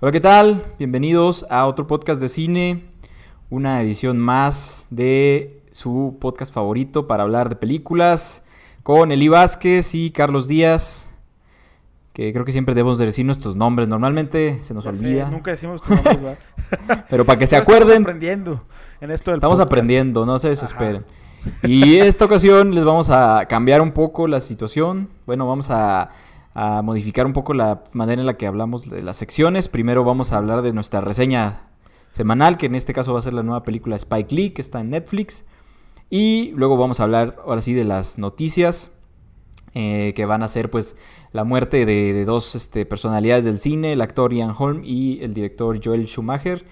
Hola, ¿qué tal? Bienvenidos a otro podcast de cine, una edición más de su podcast favorito para hablar de películas con Eli Vázquez y Carlos Díaz, que creo que siempre debemos de decir nuestros nombres, normalmente se nos Ya sé, olvida, nunca decimos pero para que se Pero Estamos acuerden, aprendiendo en esto del estamos podcast. aprendiendo, no se desesperen. Y esta ocasión les vamos a cambiar un poco la situación, bueno, vamos a a modificar un poco la manera en la que hablamos de las secciones. Primero vamos a hablar de nuestra reseña semanal, que en este caso va a ser la nueva película Spike Lee, que está en Netflix. Y luego vamos a hablar ahora sí de las noticias, eh, que van a ser pues la muerte de, dos este, personalidades del cine, el actor Ian Holm y el director Joel Schumacher.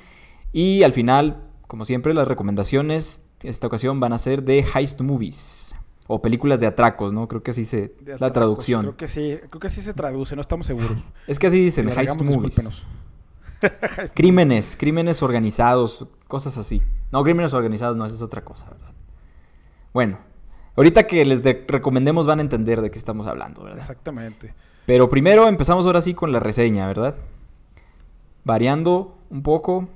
Y al final, como siempre, las recomendaciones esta ocasión van a ser de Heist Movies. O películas de atracos, ¿no? Creo que así se... Es la traducción. Creo que sí, creo que sí se traduce, no estamos seguros. Es que así dicen, heist movies. Crímenes, crímenes organizados, cosas así. No, crímenes organizados no, esa es otra cosa, ¿verdad? Bueno, ahorita que les de- recomendemos van a entender de qué estamos hablando, ¿verdad? Exactamente. Pero primero empezamos ahora sí con la reseña, ¿verdad? Variando un poco,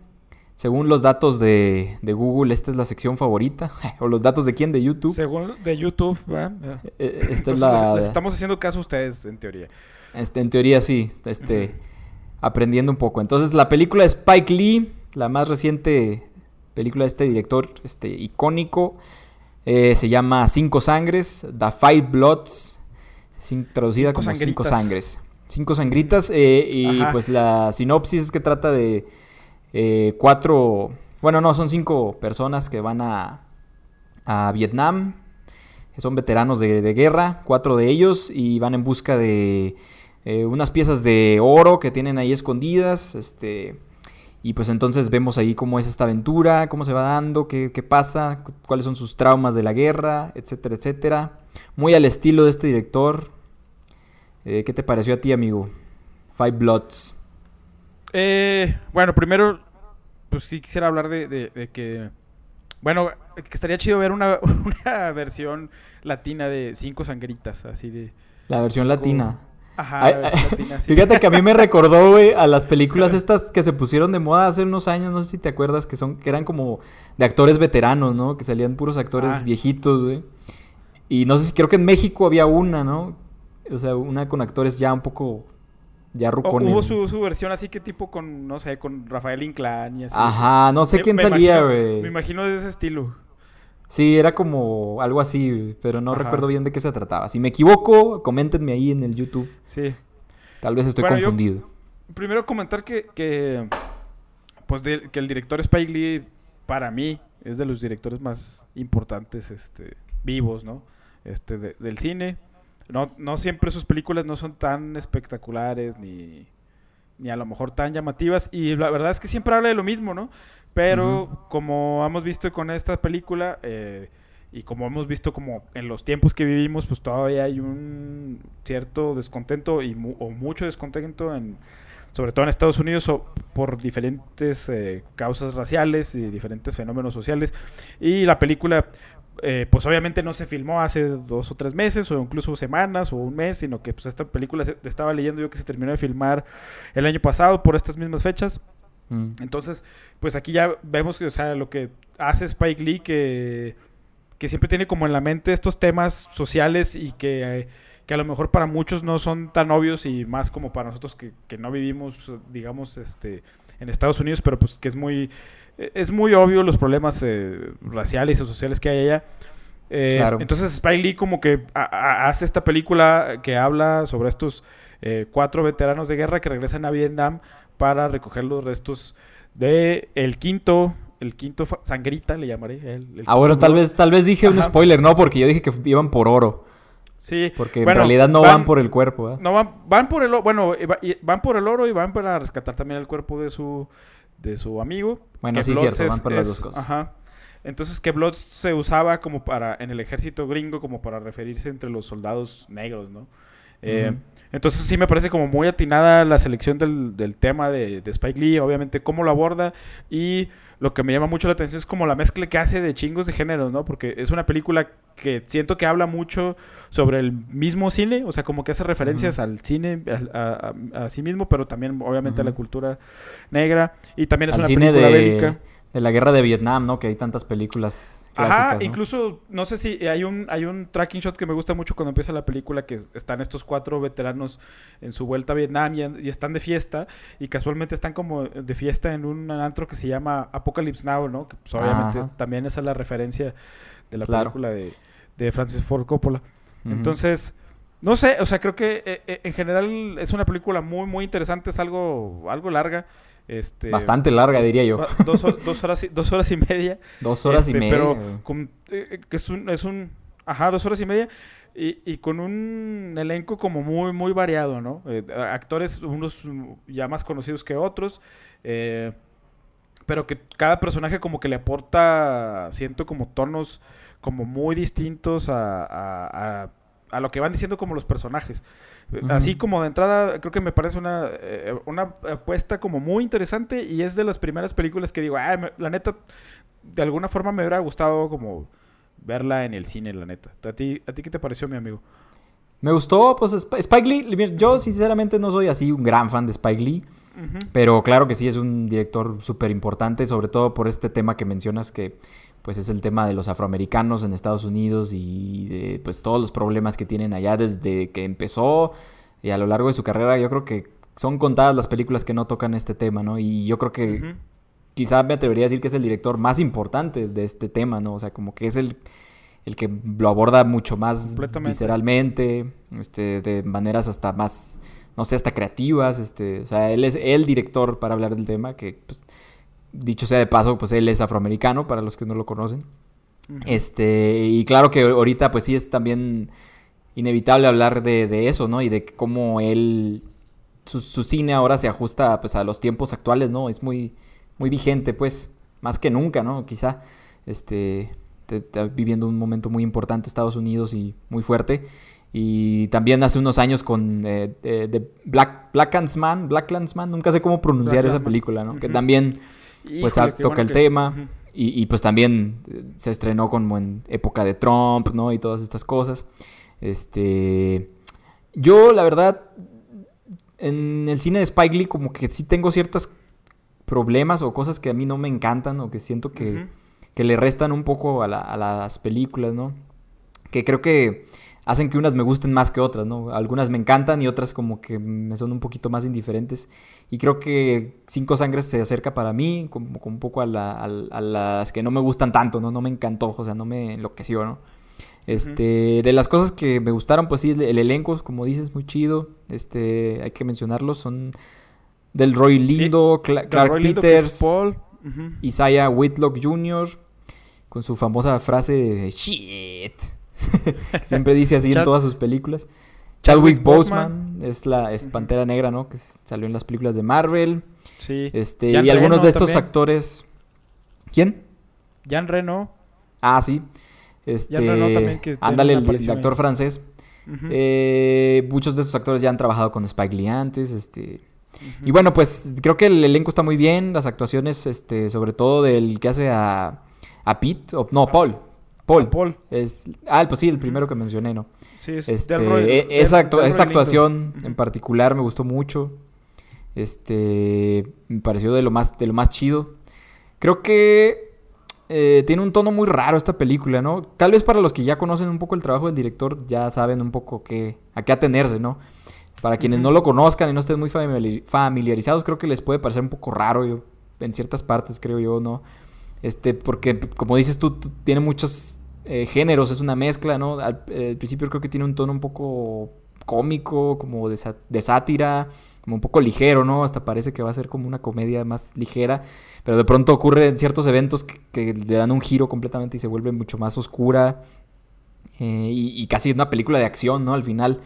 según los datos de, de Google, esta es la sección favorita. ¿O los datos de quién? De YouTube. Según de YouTube, ¿verdad? Eh, Esta Entonces, es la... les estamos haciendo caso a ustedes, en teoría. Este, en teoría sí, este, aprendiendo un poco. Entonces, la película de Spike Lee, la más reciente película de este director este, icónico, eh, se llama Cinco Sangres, The Five Bloods, sin- traducida Cinco como Cinco. Sangres. Cinco Sangritas, eh, y Ajá. pues la sinopsis es que trata de eh, cuatro, bueno, no, son cinco personas que van a, a Vietnam, son veteranos de, de guerra, cuatro de ellos, y van en busca de eh, unas piezas de oro que tienen ahí escondidas, este, y pues entonces vemos ahí cómo es esta aventura, cómo se va dando, qué, qué pasa, cu- cuáles son sus traumas de la guerra, etcétera, etcétera. Muy al estilo de este director. Eh, ¿Qué te pareció a ti, amigo? Five Bloods. Eh, bueno, primero, pues sí quisiera hablar de, de- de que... Bueno, que estaría chido ver una, una versión latina de Cinco Sangritas, así de... La versión latina. Ajá, Ay, la versión latina, sí. Fíjate que a mí me recordó, güey, a las películas estas que se pusieron de moda hace unos años, no sé si te acuerdas, que son, que eran como de actores veteranos, ¿no? Que salían puros actores Ah. viejitos, güey. Y no sé si creo que en México había una, ¿no? O sea, una con actores ya un poco ya rucones. hubo su, su versión así que tipo con, no sé, con Rafael Inclán y así. Ajá, no sé Me- quién me salía, güey. Me imagino de ese estilo. Sí, era como algo así, pero no Ajá. recuerdo bien de qué se trataba. Si me equivoco, coméntenme ahí en el YouTube. Sí. Tal vez estoy Bueno, yo- confundido. Primero comentar que, que pues de- que el director Spike Lee para mí es de los directores más importantes este vivos, ¿no? Este de- del cine. No, no siempre sus películas no son tan espectaculares ni ni a lo mejor tan llamativas. Y la verdad es que siempre habla de lo mismo, ¿no? Pero como hemos visto con esta película eh, y como hemos visto como en los tiempos que vivimos, pues todavía hay un cierto descontento y mu- o mucho descontento en sobre todo en Estados Unidos o por diferentes eh, causas raciales y diferentes fenómenos sociales. Y la película eh, pues obviamente no se filmó hace dos o tres meses o incluso semanas o un mes, sino que pues esta película se- estaba leyendo yo que se terminó de filmar el año pasado por estas mismas fechas. Mm. Entonces, pues aquí ya vemos que, o sea, lo que hace Spike Lee, que, que siempre tiene como en la mente estos temas sociales y que, eh, que a lo mejor para muchos no son tan obvios y más como para nosotros que, que no vivimos, digamos, este, en Estados Unidos, pero pues que es muy, es muy obvio los problemas eh, raciales o sociales que hay allá. Eh, Claro. Entonces Spike Lee como que hace esta película que habla sobre estos eh, cuatro veteranos de guerra que regresan a Vietnam para recoger los restos de el quinto, el quinto sangrita le llamaré. el- el Ah, bueno, tal vez, tal vez dije un spoiler, ¿no? Porque yo dije que iban por oro. Sí. Porque Bueno, en realidad no van, por el cuerpo, ¿eh? No van, van por el bueno, eh, van por el oro y van para rescatar también el cuerpo de su de su amigo. Bueno, sí, cierto, van por las dos cosas. Ajá. Entonces que Bloods se usaba como para en el ejército gringo como para referirse entre los soldados negros, ¿no? Eh. Entonces sí me parece como muy atinada la selección del, del tema de, de Spike Lee, obviamente cómo lo aborda y lo que me llama mucho la atención es como la mezcla que hace de chingos de géneros, ¿no? Porque es una película que siento que habla mucho sobre el mismo cine, o sea, como que hace referencias al cine, a, sí mismo, pero también obviamente a la cultura negra. Y también es una película bélica. De la guerra de Vietnam, ¿no? Que hay tantas películas Ajá, incluso, no sé si hay un, hay un tracking shot que me gusta mucho cuando empieza la película, que están estos cuatro veteranos en su vuelta a Vietnam y, están de fiesta, y casualmente están como de fiesta en un antro que se llama Apocalypse Now, ¿no? Que pues, obviamente también esa es la referencia de la película de, Francis Ford Coppola. Entonces, no sé, o sea, creo que eh, eh, en general es una película muy, muy interesante, es algo, algo larga. Este, Bastante larga, diría yo. Dos, horas, dos horas y media. Dos horas y este, media. Pero eh, que es un, es un... Ajá, dos horas y media. Y, con un elenco como muy, muy variado, ¿no? Eh, actores, unos ya más conocidos que otros. Eh, pero que cada personaje como que le aporta, siento como tonos como muy distintos a a lo que van diciendo como los personajes. Así como de entrada, creo que me parece una, eh, una apuesta como muy interesante y es de las primeras películas que digo, la neta, de alguna forma me hubiera gustado como verla en el cine, la neta. ¿A ti, ¿A ti qué te pareció, mi amigo? Me gustó, pues Spike Lee, yo sinceramente no soy así un gran fan de Spike Lee. Pero claro que sí es un director súper importante, sobre todo por este tema que mencionas que pues es el tema de los afroamericanos en Estados Unidos y de pues todos los problemas que tienen allá desde que empezó y a lo largo de su carrera. Yo creo que son contadas las películas que no tocan este tema, ¿no? Y yo creo que quizá me atrevería a decir que es el director más importante de este tema, ¿no? O sea, como que es el, el que lo aborda mucho más visceralmente, este, de maneras hasta más no sé, hasta creativas, este, o sea, él es el director para hablar del tema, que pues, dicho sea de paso, pues él es afroamericano, para los que no lo conocen. Este, y claro que ahorita pues sí es también inevitable hablar de, eso, ¿no? Y de cómo él, su, cine ahora se ajusta pues a los tiempos actuales, ¿no? Es muy, muy vigente, pues, más que nunca, ¿no? Quizá, este, está viviendo un momento muy importante Estados Unidos y muy fuerte. Y también hace unos años con eh, eh Black, Black Landsman, Black Landsman, nunca sé cómo pronunciar esa película, ¿no? Que también pues toca el tema. y, pues también se estrenó como en época de Trump, ¿no? Y todas estas cosas. Este. Yo, la verdad, en el cine de Spike Lee, como que sí tengo ciertos problemas o cosas que a mí no me encantan o que siento que, que le restan un poco a, a las películas, ¿no? Que creo que hacen que unas me gusten más que otras, ¿no? Algunas me encantan y otras como que me son un poquito más indiferentes. Y creo que Cinco Sangres se acerca para mí como, un poco a, las que no me gustan tanto, ¿no? No me encantó, o sea, no me enloqueció, ¿no? Este, de las cosas que me gustaron, pues sí, el, elenco, como dices, muy chido. Este, hay que mencionarlos, son del Roy Lindo, Clark Peters, Paul. Isaiah Whitlock Jr., con su famosa frase de shit. Siempre dice así en todas sus películas. Chadwick Boseman es la es Pantera Negra, ¿no? Que salió en las películas de Marvel. Sí. Este, y algunos de estos actores. ¿Quién? Jan Reno. Ah, sí. Este, Jan Reno también. ándale, el, actor francés. Eh, muchos de estos actores ya han trabajado con Spike Lee antes. Este. Y bueno, pues creo que el elenco está muy bien. Las actuaciones, este, sobre todo del que hace a, a Pete, no, Paul. Paul. Paul. Es, ah, pues sí, el primero que mencioné, ¿no? Sí, es este, e, esa, actuación en particular me gustó mucho. Este, me pareció de lo más, de lo más chido. Creo que eh, tiene un tono muy raro esta película, ¿no? Tal vez para los que ya conocen un poco el trabajo del director, ya saben un poco qué, a qué atenerse, ¿no? Para quienes no lo conozcan y no estén muy familiarizados, creo que les puede parecer un poco raro, yo, en ciertas partes, creo yo, ¿no? Este, porque como dices tú tiene muchos eh, géneros, es una mezcla, ¿no? Al, principio creo que tiene un tono un poco cómico, como de, sátira, como un poco ligero, ¿no? Hasta parece que va a ser como una comedia más ligera, pero de pronto ocurren ciertos eventos que, le dan un giro completamente y se vuelve mucho más oscura eh, y, casi es una película de acción, ¿no? Al final.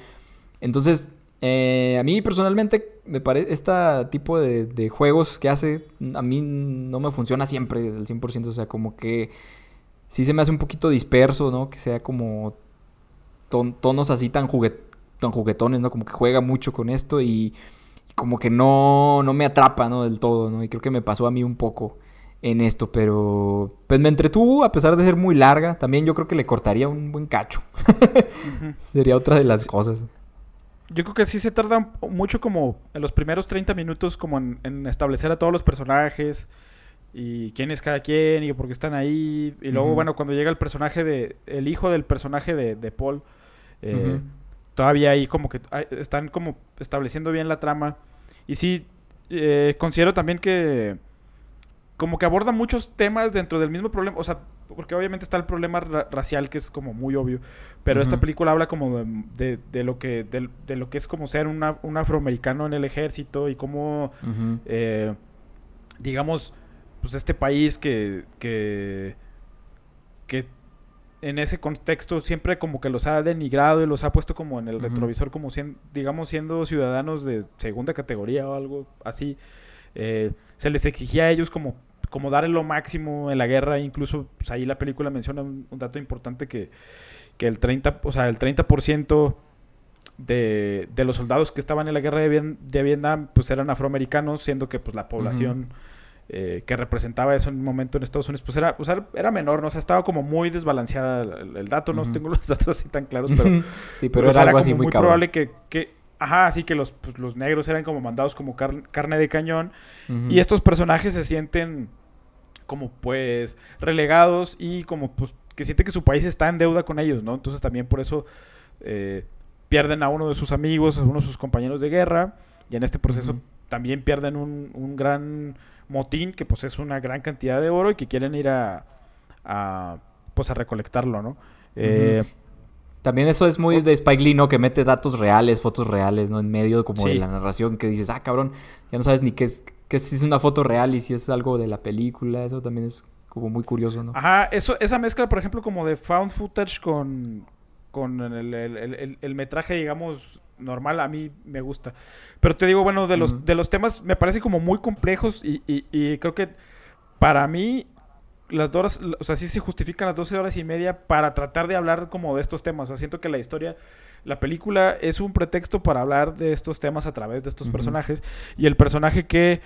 Entonces, eh, a mí personalmente me parece este tipo de, de, juegos que hace, a mí no me funciona siempre al 100%, o sea, como que sí se me hace un poquito disperso, ¿no? Que sea como tonos así tan, tan juguetones, ¿no? Como que juega mucho con esto y, como que no, no me atrapa, ¿no? Del todo, ¿no? Y creo que me pasó a mí un poco. en esto, pero pues me entretuvo a pesar de ser muy larga. También yo creo que le cortaría un buen cacho. Sería otra de las cosas. Yo creo que sí se tarda mucho como en los primeros 30 minutos como en, establecer a todos los personajes y quién es cada quien y por qué están ahí. Y luego, bueno, cuando llega el personaje de... El hijo del personaje de, de Paul, eh, todavía ahí como que están como estableciendo bien la trama. Y sí, eh, considero también que como que aborda muchos temas dentro del mismo problema, o sea, porque obviamente está el problema racial que es como muy obvio, pero esta película habla como de, lo que de, lo que es como ser un afroamericano en el ejército y cómo eh, digamos pues este país que que que en ese contexto siempre como que los ha denigrado y los ha puesto como en el retrovisor como digamos siendo ciudadanos de segunda categoría o algo así eh, se les exigía a ellos como, como dar lo máximo en la guerra. Incluso pues, ahí la película menciona un, dato importante que, que, el 30%, o sea, el 30% de, de, los soldados que estaban en la guerra de, Vietnam pues eran afroamericanos, siendo que pues la población... Eh, que representaba eso en un momento en Estados Unidos, pues era, era menor, ¿no? O sea, estaba como muy desbalanceada el, dato, no tengo los datos así tan claros, pero... sí, pero era, algo así muy, probable que, que, Ajá, así que los, pues, los negros eran como mandados como carne de cañón. Y estos personajes se sienten como pues relegados y como pues que siente que su país está en deuda con ellos, ¿no? Entonces también por eso eh, pierden a uno de sus amigos, a uno de sus compañeros de guerra. Y en este proceso también pierden un, un, gran motín que pues es una gran cantidad de oro y que quieren ir a, a pues a recolectarlo, ¿no? Eh, también eso es muy de Spike Lee, ¿no? Que mete datos reales, fotos reales, ¿no? En medio como de la narración que dices, ah, cabrón, ya no sabes ni qué es, qué si es una foto real y si es algo de la película. Eso también es como muy curioso, ¿no? Ajá, eso, esa mezcla, por ejemplo, como de found footage con, con el, metraje, digamos, normal, a mí me gusta. Pero te digo, bueno, de los, de los temas me parece como muy complejos y, y creo que para mí las dos horas, o sea, sí se justifican las 12 horas y media para tratar de hablar como de estos temas. O sea, siento que la historia, la película es un pretexto para hablar de estos temas a través de estos personajes. Y el personaje que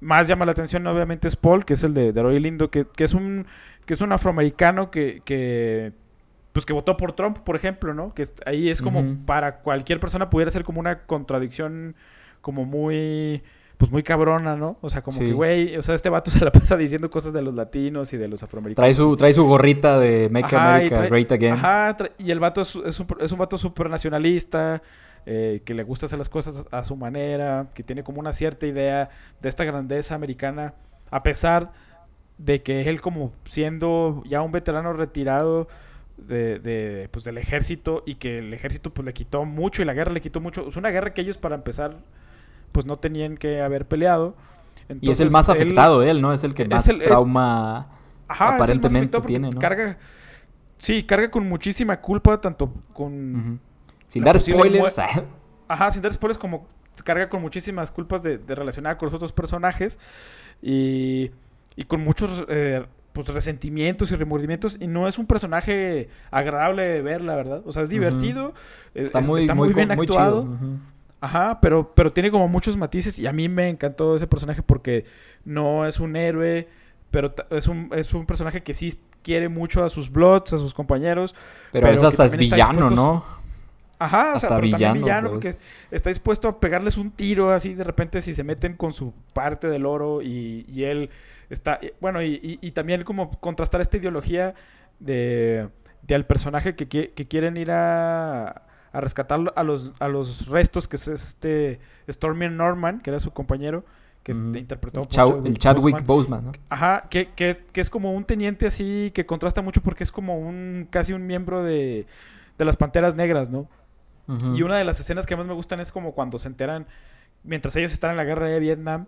más llama la atención, obviamente, es Paul, que es el de, de Roy Lindo, que, es un, que es un afroamericano que, que, pues que votó por Trump, por ejemplo, ¿no? Que ahí es como para cualquier persona pudiera ser como una contradicción como muy pues muy cabrona, ¿no? O sea, como que, güey, o sea, este vato se la pasa diciendo cosas de los latinos y de los afroamericanos. Trae su, trae su gorrita de Make America Great Again. Ajá, y el vato es, es, un, es un vato súper nacionalista, eh, que le gusta hacer las cosas a su manera, que tiene como una cierta idea de esta grandeza americana, a pesar de que él como siendo ya un veterano retirado de, de, pues, del ejército y que el ejército pues le quitó mucho y la guerra le quitó mucho. Es una guerra que ellos para empezar pues no tenían que haber peleado. y es el más afectado él, ¿no? Es el que más trauma aparentemente tiene, ¿no? Carga, sí, carga con muchísima culpa, tanto con... Sin dar spoilers. Ajá, sin dar spoilers, como carga con muchísimas culpas de, de relacionada con los otros personajes y, y con muchos eh, pues resentimientos y remordimientos y no es un personaje agradable de ver, la verdad. O sea, es divertido, está, muy, muy, bien actuado. Ajá, pero, pero tiene como muchos matices y a mí me encantó ese personaje porque no es un héroe, pero es un, es un personaje que sí quiere mucho a sus Bloods, a sus compañeros. Pero, es hasta es villano, ¿no? Ajá, o sea, pero villano, también villano, porque está dispuesto a pegarles un tiro así de repente si se meten con su parte del oro y, y él está, bueno, y, y, también como contrastar esta ideología de, de al personaje que, que quieren ir a, a rescatar a los, a los restos, que es este Stormy Norman, que era su compañero, que interpretó por el Chadwick Boseman, ¿no? Ajá, que, que, que, es como un teniente así, que contrasta mucho porque es como un casi un miembro de, de las Panteras Negras, ¿no? Y una de las escenas que más me gustan es como cuando se enteran, mientras ellos están en la guerra de Vietnam,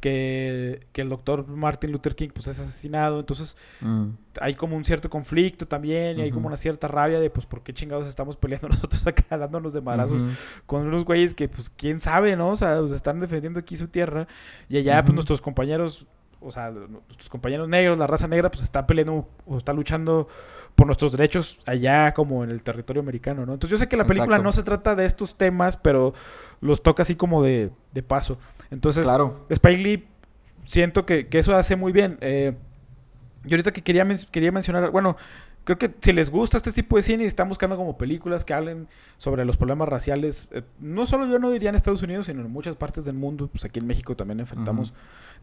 que, el doctor Martin Luther King pues es asesinado, entonces mm. hay como un cierto conflicto también y hay como una cierta rabia de pues por qué chingados estamos peleando nosotros acá dándonos de marazos con unos güeyes que pues quién sabe, ¿no? O sea, pues, están defendiendo aquí su tierra y allá pues nuestros compañeros, o sea, nuestros compañeros negros, la raza negra pues está peleando o está luchando por nuestros derechos allá como en el territorio americano, ¿no? Entonces yo sé que la película no se trata de estos temas, pero los toca así como de, de paso. Entonces, claro. Spike Lee siento que, que eso hace muy bien. Eh, y ahorita que quería, quería mencionar, bueno, creo que si les gusta este tipo de cine y están buscando como películas que hablen sobre los problemas raciales, eh, no solo yo no diría en Estados Unidos, sino en muchas partes del mundo, pues aquí en México también enfrentamos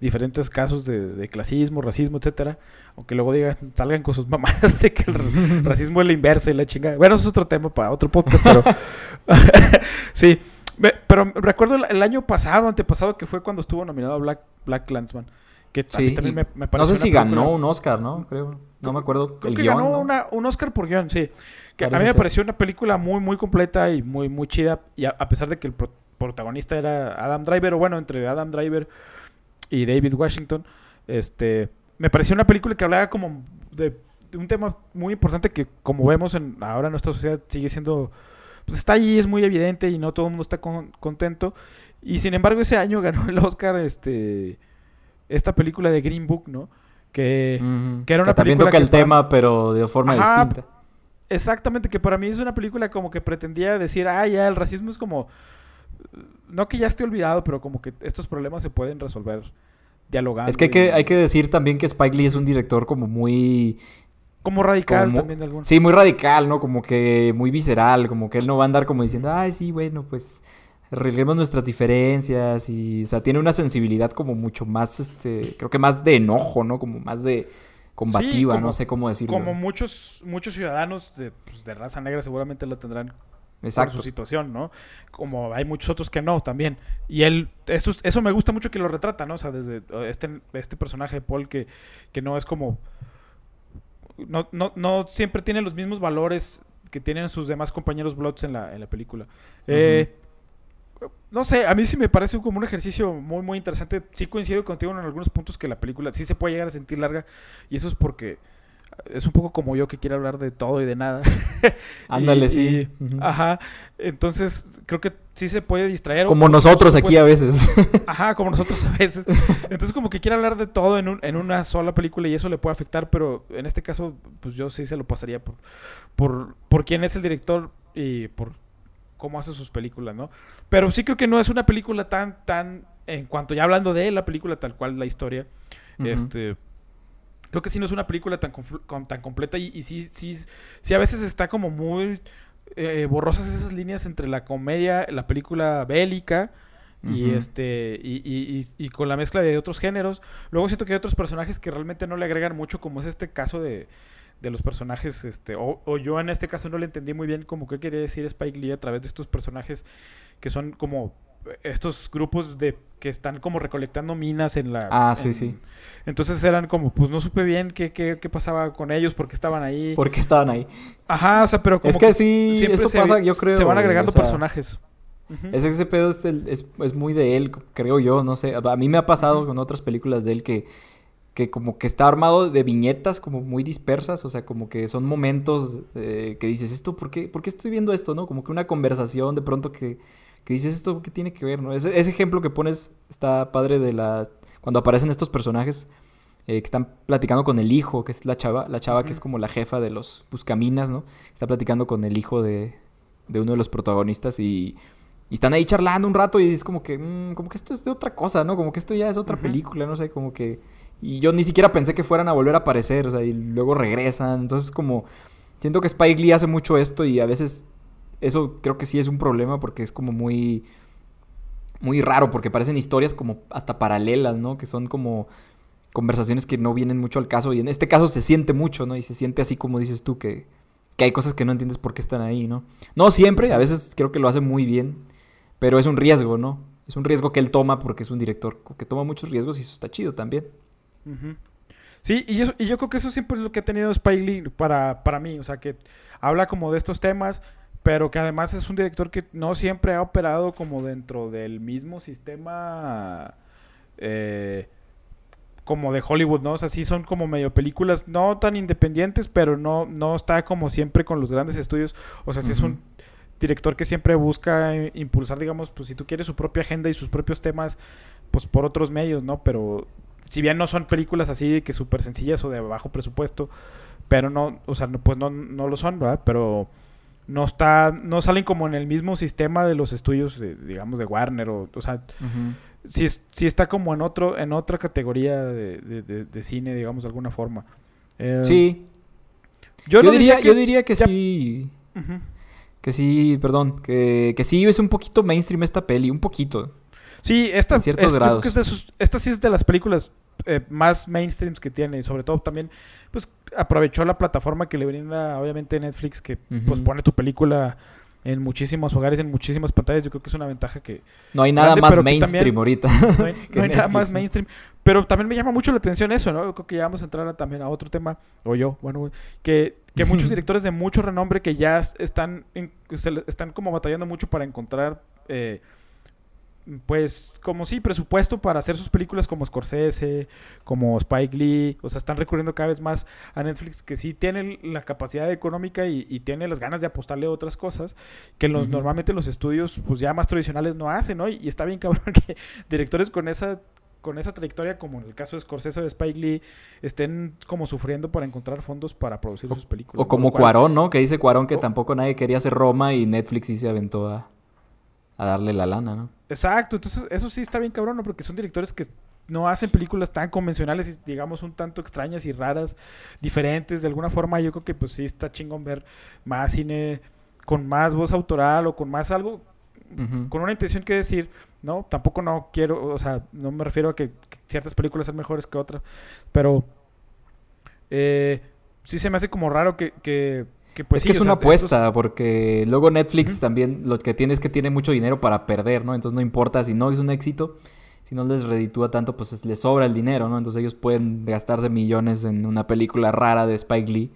diferentes casos de, clasismo, racismo, etcétera, aunque luego digan, salgan con sus mamadas de que el racismo es la inversa y la chingada. Bueno, eso es otro tema para otro podcast, pero sí. Pero recuerdo el año pasado, antepasado, que fue cuando estuvo nominado a Black, Black Landsman. Que sí, también me, me No sé si ganó un Oscar, ¿no? Creo. No me acuerdo. Creo que ganó un Oscar por guion, sí. Que a mí me pareció una película muy, muy completa y muy, muy chida. Y a, pesar de que el protagonista era Adam Driver, o bueno, entre Adam Driver y David Washington, este, me pareció una película que hablaba como de, un tema muy importante que, como vemos en, ahora en nuestra sociedad, sigue siendo. Pues está ahí, es muy evidente y no todo el mundo está contento. Y sin embargo, ese año ganó el Oscar este esta película de Green Book, ¿no? Que, que era una también toca el tema, pero de forma distinta. Exactamente, que para mí es una película como que pretendía decir, ah, ya, el racismo es como. No que ya esté olvidado, pero como que estos problemas se pueden resolver dialogando. Es que hay, que hay que decir también que Spike Lee es un director como muy. Como radical también de algún... Sí, muy radical, ¿no? Como que muy visceral, como que él no va a andar como diciendo, ay, sí, bueno, pues arreglemos nuestras diferencias y, o sea, tiene una sensibilidad como mucho más, este, creo que más de enojo, ¿no? Como más de combativa, no sé cómo decirlo. Como muchos, muchos ciudadanos de, pues, de raza negra seguramente lo tendrán Exacto. por su situación, ¿no? Como hay muchos otros que no también. Y él, eso, eso me gusta mucho que lo retrata, ¿no? O sea, desde este, este personaje Paul que, que no es como... No, no, no siempre tiene los mismos valores que tienen sus demás compañeros Bloods en la, en la película. eh, no sé, a mí sí me parece como un ejercicio muy, muy interesante. Sí coincido contigo en algunos puntos que la película sí se puede llegar a sentir larga. Y eso es porque es un poco como yo que quiero hablar de todo y de nada. Ándale, sí. Ajá. Entonces, creo que sí se puede distraer. Como nosotros aquí a veces. Ajá, como nosotros a veces. Entonces, como que quiere hablar de todo en, un, en una sola película y eso le puede afectar, pero en este caso, pues yo sí se lo pasaría por, por, por quién es el director y por cómo hace sus películas, ¿no? Pero sí creo que no es una película tan, tan, en cuanto ya hablando de la película tal cual, la historia, este, creo que sí no es una película tan, tan completa y, sí, sí, sí a veces está como muy eh, borrosas esas líneas entre la comedia, la película bélica, y este y, y, y, con la mezcla de otros géneros. Luego siento que hay otros personajes que realmente no le agregan mucho como es este caso de, de los personajes, este, o, yo en este caso no le entendí muy bien como qué quería decir Spike Lee a través de estos personajes que son como estos grupos de que están como recolectando minas en la... Ah, sí, sí. Entonces eran como, pues no supe bien qué, qué, qué pasaba con ellos, porque estaban ahí. ¿Por qué estaban ahí? Ajá, o sea, pero como... Es que sí, eso pasa, yo creo. Se van agregando personajes. Ese pedo es, es, es, muy de él, creo yo, no sé. A mí me ha pasado con otras películas de él que que como que está armado de viñetas como muy dispersas, o sea, como que son momentos eh, que dices, esto, ¿por qué, ¿por qué estoy viendo esto, no? Como que una conversación de pronto que, que dices, esto, ¿qué tiene que ver, no? Ese, ese, ejemplo que pones está padre de la... cuando aparecen estos personajes eh, que están platicando con el hijo, que es la chava, la chava que es como la jefa de los buscaminas, ¿no? Está platicando con el hijo de, de uno de los protagonistas y... Y están ahí charlando un rato y es como que, mm, como que esto es de otra cosa, ¿no? Como que esto ya es otra película, no sé, como que y yo ni siquiera pensé que fueran a volver a aparecer, o sea, y luego regresan. Entonces, como. Siento que Spike Lee hace mucho esto y a veces eso creo que sí es un problema porque es como muy. Muy raro, porque parecen historias como hasta paralelas, ¿no? Que son como conversaciones que no vienen mucho al caso. Y en este caso se siente mucho, ¿no? Y se siente así como dices tú, que, que hay cosas que no entiendes por qué están ahí, ¿no? No siempre, a veces creo que lo hace muy bien, pero es un riesgo, ¿no? Es un riesgo que él toma porque es un director que toma muchos riesgos y eso está chido también. Sí, y, y yo creo que eso siempre es lo que ha tenido Spike Lee para, para mí. O sea, que habla como de estos temas, pero que además es un director que no siempre ha operado como dentro del mismo sistema eh, como de Hollywood, ¿no? O sea, sí son como medio películas no tan independientes, pero no, no está como siempre con los grandes estudios. O sea, sí es un director que siempre busca impulsar, digamos, pues si tú quieres su propia agenda y sus propios temas, pues por otros medios, ¿no? Pero si bien no son películas así que súper sencillas o de bajo presupuesto, pero no, o sea, pues no, no lo son, ¿verdad? Pero no está, no salen como en el mismo sistema de los estudios, digamos, de Warner, o, o sea, sí, es- sí está como en otro en otra categoría de, de- de- de cine, digamos, de alguna forma. Eh, Sí, Yo, yo, no diría, que- yo diría que ya- sí, que sí, perdón, que, que sí es un poquito mainstream esta peli, un poquito. Sí, esta, ciertos es- yo creo grados. que es de sus- esta sí es de las películas eh, más mainstreams que tiene y sobre todo también pues aprovechó la plataforma que le brinda obviamente Netflix que pues pone tu película en muchísimos hogares, en muchísimas pantallas. Yo creo que es una ventaja que No hay nada Grande, más mainstream también- ahorita. no hay, Que no hay nada más mainstream. Pero también me llama mucho la atención eso, ¿no? Yo creo que ya vamos a entrar a- también a otro tema, o yo, bueno, que, que muchos directores de mucho renombre que ya están, en- se están como batallando mucho para encontrar, eh, pues, como sí, presupuesto para hacer sus películas como Scorsese, como Spike Lee, o sea, están recurriendo cada vez más a Netflix que sí tiene la capacidad económica y, y tiene las ganas de apostarle a otras cosas que los, normalmente los estudios pues ya más tradicionales no hacen, ¿no? Y, y está bien cabrón que directores con esa con esa trayectoria, como en el caso de Scorsese o de Spike Lee, estén como sufriendo para encontrar fondos para producir sus películas. O como Cuarón, ¿no? Que dice Cuarón que O- tampoco nadie quería hacer Roma y Netflix sí se aventó a, a darle la lana, ¿no? Exacto, entonces eso sí está bien cabrón, ¿no? Porque son directores que no hacen películas tan convencionales y digamos un tanto extrañas y raras, diferentes de alguna forma. Yo creo que pues sí está chingón ver más cine con más voz autoral o con más algo, con una intención que decir, ¿no? Tampoco no quiero, o sea, no me refiero a que, que ciertas películas sean mejores que otras, pero eh, sí se me hace como raro que, que, que, pues es sí, que es una sea, apuesta, porque luego Netflix también lo que tiene es que tiene mucho dinero para perder, ¿no? Entonces no importa si no es un éxito, si no les reditúa tanto, pues es- les sobra el dinero, ¿no? Entonces ellos pueden gastarse millones en una película rara de Spike Lee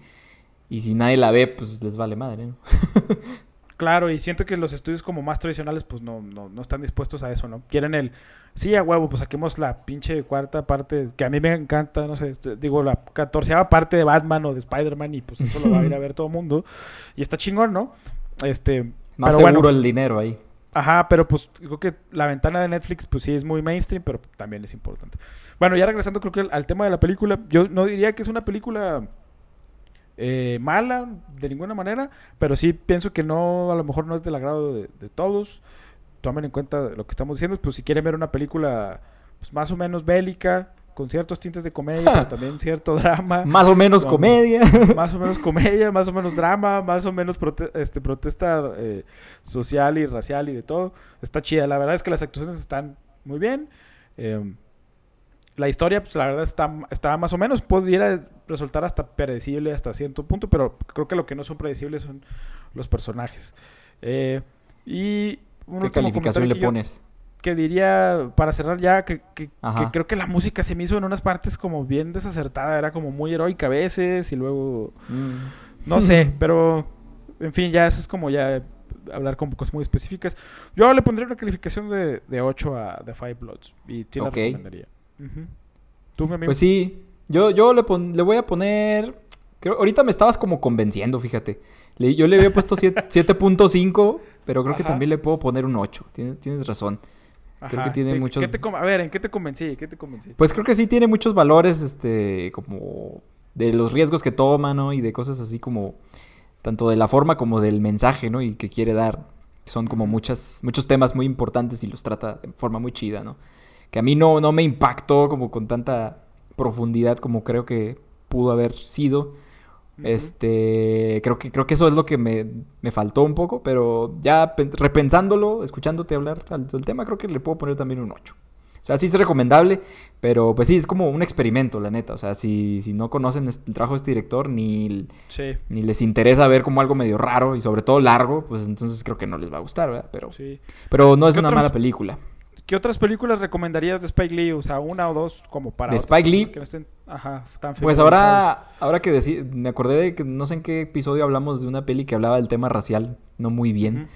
y si nadie la ve, pues les vale madre, ¿no? Claro, y siento que los estudios como más tradicionales pues no, no, no están dispuestos a eso, ¿no? Quieren el, sí, a huevo, pues saquemos la pinche cuarta parte, que a mí me encanta, no sé, este, digo, la catorceava parte de Batman o de Spider-Man y pues eso lo va a ir a ver todo el mundo. Y está chingón, ¿no? Este, Más pero seguro bueno, el dinero ahí. Ajá, pero pues creo que la ventana de Netflix pues sí es muy mainstream, pero también es importante. Bueno, ya regresando creo que al, al tema de la película, yo no diría que es una película eh, mala de ninguna manera, pero sí pienso que no, a lo mejor no es del agrado de, de todos. Tomen en cuenta lo que estamos diciendo, pues si quieren ver una película pues, más o menos bélica, con ciertos tintes de comedia, pero también cierto drama. Más o menos Con- comedia. más o menos comedia, más o menos drama, más o menos prote- este, protesta eh, social y racial y de todo. Está chida. La verdad es que las actuaciones están muy bien. Eh, la historia, pues la verdad está, está más o menos, pudiera resultar hasta predecible hasta cierto punto, pero creo que lo que no son predecibles son los personajes. Eh, y ¿Qué calificación le que yo- pones? que diría, para cerrar ya, que, que- que creo que la música se me hizo en unas partes como bien desacertada, era como muy heroica a veces y luego, Mm. no sé, pero en fin, ya eso es como ya hablar con cosas muy específicas. Yo le pondría una calificación de, de 8 a The Five Bloods y sí la Ok. ¿Tú, mi amigo? Pues sí, yo, yo le, pon- le voy a poner... Creo, ahorita me estabas como convenciendo, fíjate. Le- yo le había puesto siete- 7.5, pero creo que también le puedo poner un 8. Tienes, tienes razón. creo que tiene ¿Qué- muchos- te a ver, ¿en qué te convencí? ¿Qué te convencí? Pues creo que sí tiene muchos valores, este, como de los riesgos que toma, ¿no? Y de cosas así como, tanto de la forma como del mensaje, ¿no? Y que quiere dar. Son como muchas, muchos temas muy importantes y los trata de forma muy chida, ¿no? Que a mí no, no me impactó como con tanta profundidad como creo que pudo haber sido. Este, creo que, creo que eso es lo que me, me faltó un poco, pero ya pen- repensándolo, escuchándote hablar al- del tema, creo que le puedo poner también un 8. O sea, sí es recomendable, pero pues sí, es como un experimento, la neta. O sea, si, si no conocen el trabajo de este director, ni, Sí, ni les interesa ver como algo medio raro y sobre todo largo, pues entonces creo que no les va a gustar, ¿verdad? Pero, sí. pero no es ¿Qué una mala película. ¿Qué otras películas recomendarías de Spike Lee? O sea, una o dos como para... De Spike Lee, Que no estén, ajá, tan Pues ahora, ahora que decir, me acordé de que no sé en qué episodio hablamos de una peli que hablaba del tema racial, no muy bien.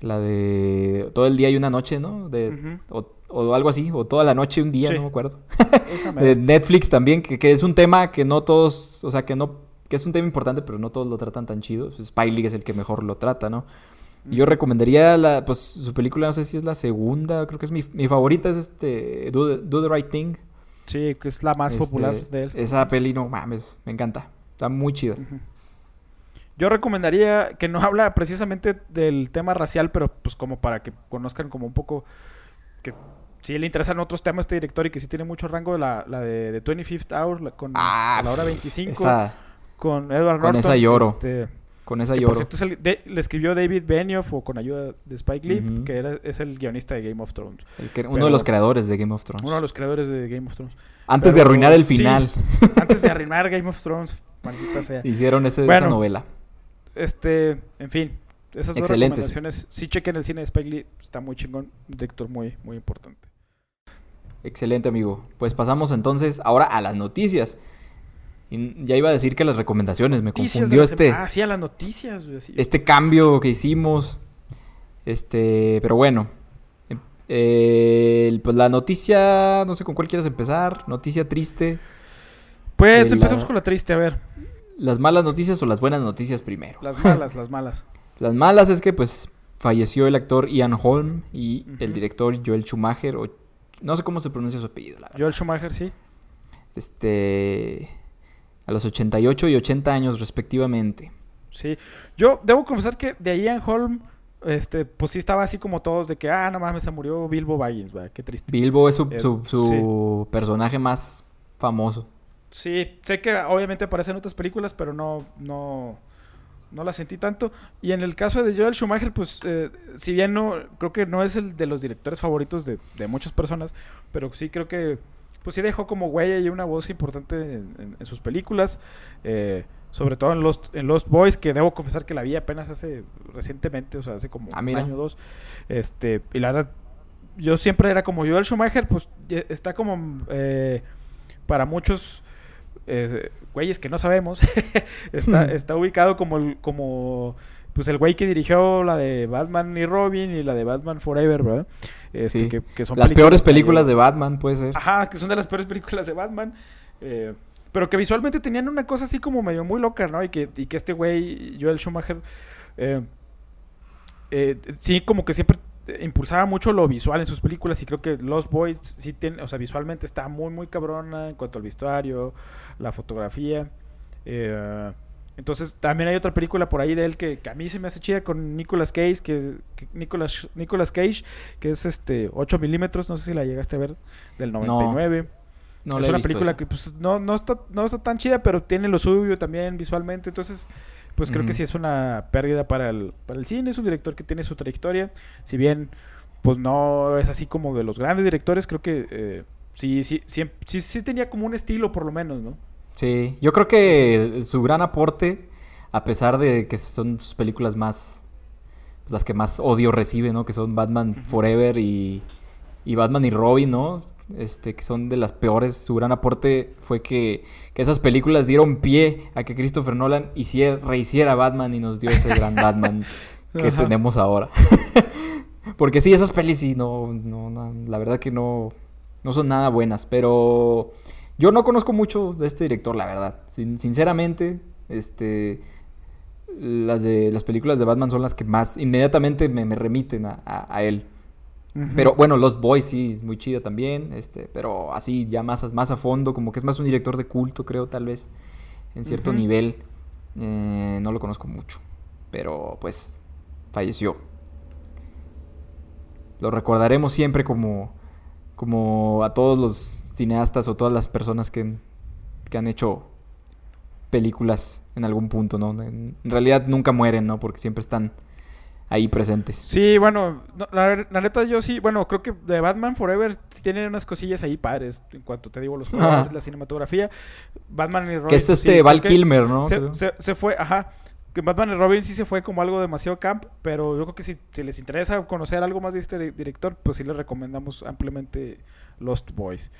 La de todo el día y una noche, ¿no? De, o, o algo así, o toda la noche y un día, Sí. no me acuerdo. De. Netflix también, que, que es un tema que no todos, o sea, que no, que es un tema importante, pero no todos lo tratan tan chido. Spike Lee es el que mejor lo trata, ¿no? Y Yo recomendaría la, pues su película, no sé si es la segunda, creo que es mi, mi favorita, es este, Do the, Do the Right Thing. Sí, que es la más Este, popular de él. Esa peli, no mames, me encanta. Está muy chida. Yo recomendaría que no habla precisamente del tema racial, pero pues como para que conozcan como un poco que sí le interesan otros temas este director y que sí tiene mucho rango, la, la de, de 25th Hour, la, con Ah, a la hora pf, 25, esa- con Edward con Norton. esa lloro. este, con esa que por lloro. cierto es el- de- le escribió David Benioff o con ayuda de Spike Lee, que era, es el guionista de Game of Thrones. El que- uno pero- de los creadores de Game of Thrones. Uno de los creadores de Game of Thrones. Antes de arruinar el sí. final, Antes de arruinar Game of Thrones, maldita sea. hicieron ese- Bueno. esa novela. Este, en fin, esas dos Excelentes. recomendaciones. Sí chequen el cine de Spike Lee, está muy chingón, un director muy, muy importante. Excelente, amigo. Pues pasamos entonces ahora a las noticias. Y ya iba a decir que las recomendaciones, me Noticias confundió este, Ah, sí, a las noticias, güey, sí. este cambio que hicimos. Este, pero bueno. Em- eh, pues la noticia, no sé con cuál quieres empezar. Noticia triste. Pues la- empezamos con la triste, a ver. ¿Las malas noticias o las buenas noticias primero? Las malas, las malas. Las malas es que pues falleció el actor Ian Holm y el director Joel Schumacher. O, no sé cómo se pronuncia su apellido, la verdad. Joel Schumacher, sí. Este. A los 88 y 80 años respectivamente. Sí. Yo debo confesar que de Ian Holm, este, pues sí estaba así como todos de que, ah, no mames, se murió Bilbo Baggins, va, qué triste. Bilbo es su, Eh, su- su personaje más famoso. Sí, sé que obviamente aparece en otras películas, pero no, no, no la sentí tanto. Y en el caso de Joel Schumacher, pues, eh, si bien no, creo que no es el de los directores favoritos de, de muchas personas, pero sí creo que, pues sí dejó como huella y una voz importante en, en- en sus películas. eh, sobre todo en Lost, en Lost Boys, que debo confesar que la vi apenas hace recientemente, o sea, hace como Ah, un año o dos. Este, y la verdad, yo siempre era como Joel Schumacher, pues está como eh, para muchos eh, güeyes que no sabemos, está, está ubicado como como pues el güey que dirigió la de Batman y Robin y la de Batman Forever, ¿verdad? Este, Sí. que, que son Las peores películas de Batman, puede ser. Ajá, que son de las peores películas de Batman. eh, pero que visualmente tenían una cosa así como medio muy loca, ¿no? Y que, y que este güey, Joel Schumacher, eh, eh, sí, como que siempre impulsaba mucho lo visual en sus películas. Y creo que Lost Boys sí tiene, o sea, visualmente está muy, muy cabrona en cuanto al vestuario, la fotografía. eh, entonces, también hay otra película por ahí de él que, que a mí se me hace chida con Nicolas Cage, que, que Nicolas, Nicolas Cage, que es este 8 milímetros, no sé si la llegaste a ver, del 99 no es la he una visto película esa. que pues no, no, está, no está tan chida, pero tiene lo suyo también visualmente. Entonces, pues creo que sí es una pérdida para el, para el cine. Es un director que tiene su trayectoria. Si bien, pues no es así como de los grandes directores, creo que eh, sí, sí, sí, sí, sí tenía como un estilo por lo menos, ¿no? Sí, yo creo que su gran aporte, a pesar de que son sus películas más, pues, las que más odio recibe, ¿no? Que son Batman. Forever y, y Batman y Robin, ¿no? Este, que son de las peores. Su gran aporte fue que, que esas películas dieron pie a que Christopher Nolan hiciera, rehiciera Batman y nos dio ese gran Batman que Ajá. tenemos ahora. Porque sí, esas pelis sí, no, no, no, la verdad que no, no son nada buenas, pero yo no conozco mucho de este director, la verdad. Sin- sinceramente, este, las de las películas de Batman son las que más inmediatamente me, me remiten a, a- a él. Pero bueno, Los Boys sí, es muy chida también, este, pero así ya más, a- más a fondo, como que es más un director de culto, creo, tal vez, en cierto nivel. Eh, no lo conozco mucho, pero pues falleció. Lo recordaremos siempre como, como a todos los cineastas o todas las personas que, que han hecho películas en algún punto, ¿no? En, realidad nunca mueren, ¿no? Porque siempre están ahí presentes. Sí, bueno, no, la, la neta yo sí, bueno, creo que de Batman Forever tiene unas cosillas ahí padres, en cuanto te digo los colores, Ajá. la cinematografía, Batman y Robin. Que es este sí, Val Kilmer, ¿no? Se, Creo. se- se fue, ajá, que Batman y Robin sí se fue como algo demasiado camp, pero yo creo que si, si les interesa conocer algo más de este di- director, pues sí les recomendamos ampliamente Lost Boys.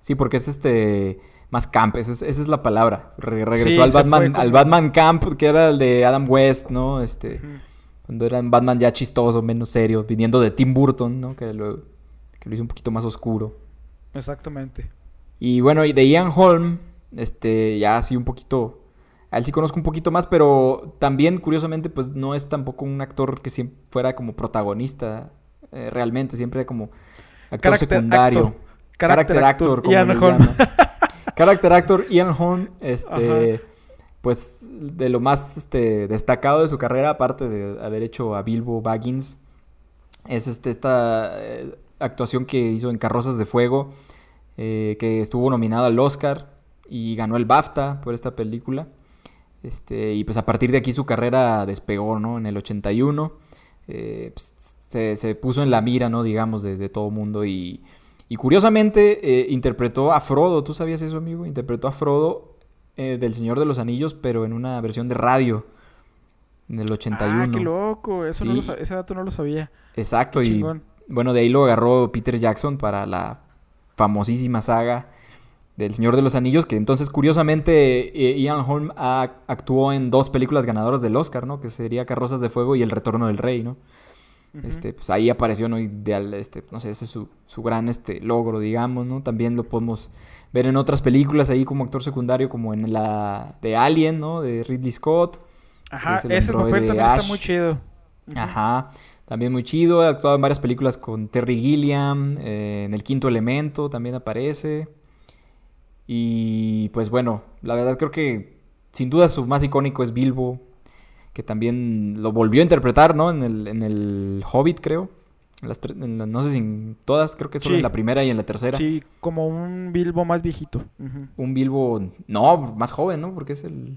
Sí, porque es este más camp, esa es, esa es la palabra. Re- regresó Sí, al Batman, como- al Batman Camp, que era el de Adam West, ¿no? Este, cuando era un Batman ya chistoso, menos serio, viniendo de Tim Burton, ¿no? Que lo, que lo hizo un poquito más oscuro. Exactamente. Y bueno, y de Ian Holm, este, ya así un poquito. A él sí conozco un poquito más, pero también, curiosamente, pues no es tampoco un actor que siempre fuera como protagonista, eh, realmente, siempre como actor Character secundario. actor. Character actor, como Ian llaman. Character actor Ian Holm, este, Ajá. pues de lo más este, destacado de su carrera, aparte de haber hecho a Bilbo Baggins, es este, esta, eh, actuación que hizo en Carrozas de Fuego, eh, que estuvo nominado al Oscar y ganó el BAFTA por esta película. Este, y pues a partir de aquí su carrera despegó, ¿no? En el 81. Eh, pues, se, puso en la mira, ¿no? Digamos, de, de todo mundo. Y, y curiosamente eh, interpretó a Frodo. ¿Tú sabías eso, amigo? Interpretó a Frodo del Señor de los Anillos, pero en una versión de radio. En el 81. Ah, qué loco. Eso no lo, ese dato no lo sabía. Exacto. y bueno, de ahí lo agarró Peter Jackson para la famosísima saga del Señor de los Anillos, que entonces curiosamente eh, Ian Holm actuó en dos películas ganadoras del Oscar, ¿no? Que sería Carrozas de Fuego y El Retorno del Rey, ¿no? Este, pues ahí apareció, ¿no? Ideal, este, no sé, ese es su, su, gran este, logro, digamos, ¿no? También lo podemos ver en otras películas ahí como actor secundario, como en la de Alien, ¿no? De Ridley Scott. Ajá, ese papel también está muy chido. Ajá. También muy chido, ha actuado en varias películas con Terry Gilliam, eh, en El Quinto Elemento también aparece. Y pues bueno, la verdad creo que sin duda su más icónico es Bilbo, que también lo volvió a interpretar, ¿no? En el, en el Hobbit, creo. no sé si en todas, creo que solo en la primera y en la tercera. Sí, como un Bilbo más viejito. Un Bilbo, no, más joven, ¿no? Porque es el...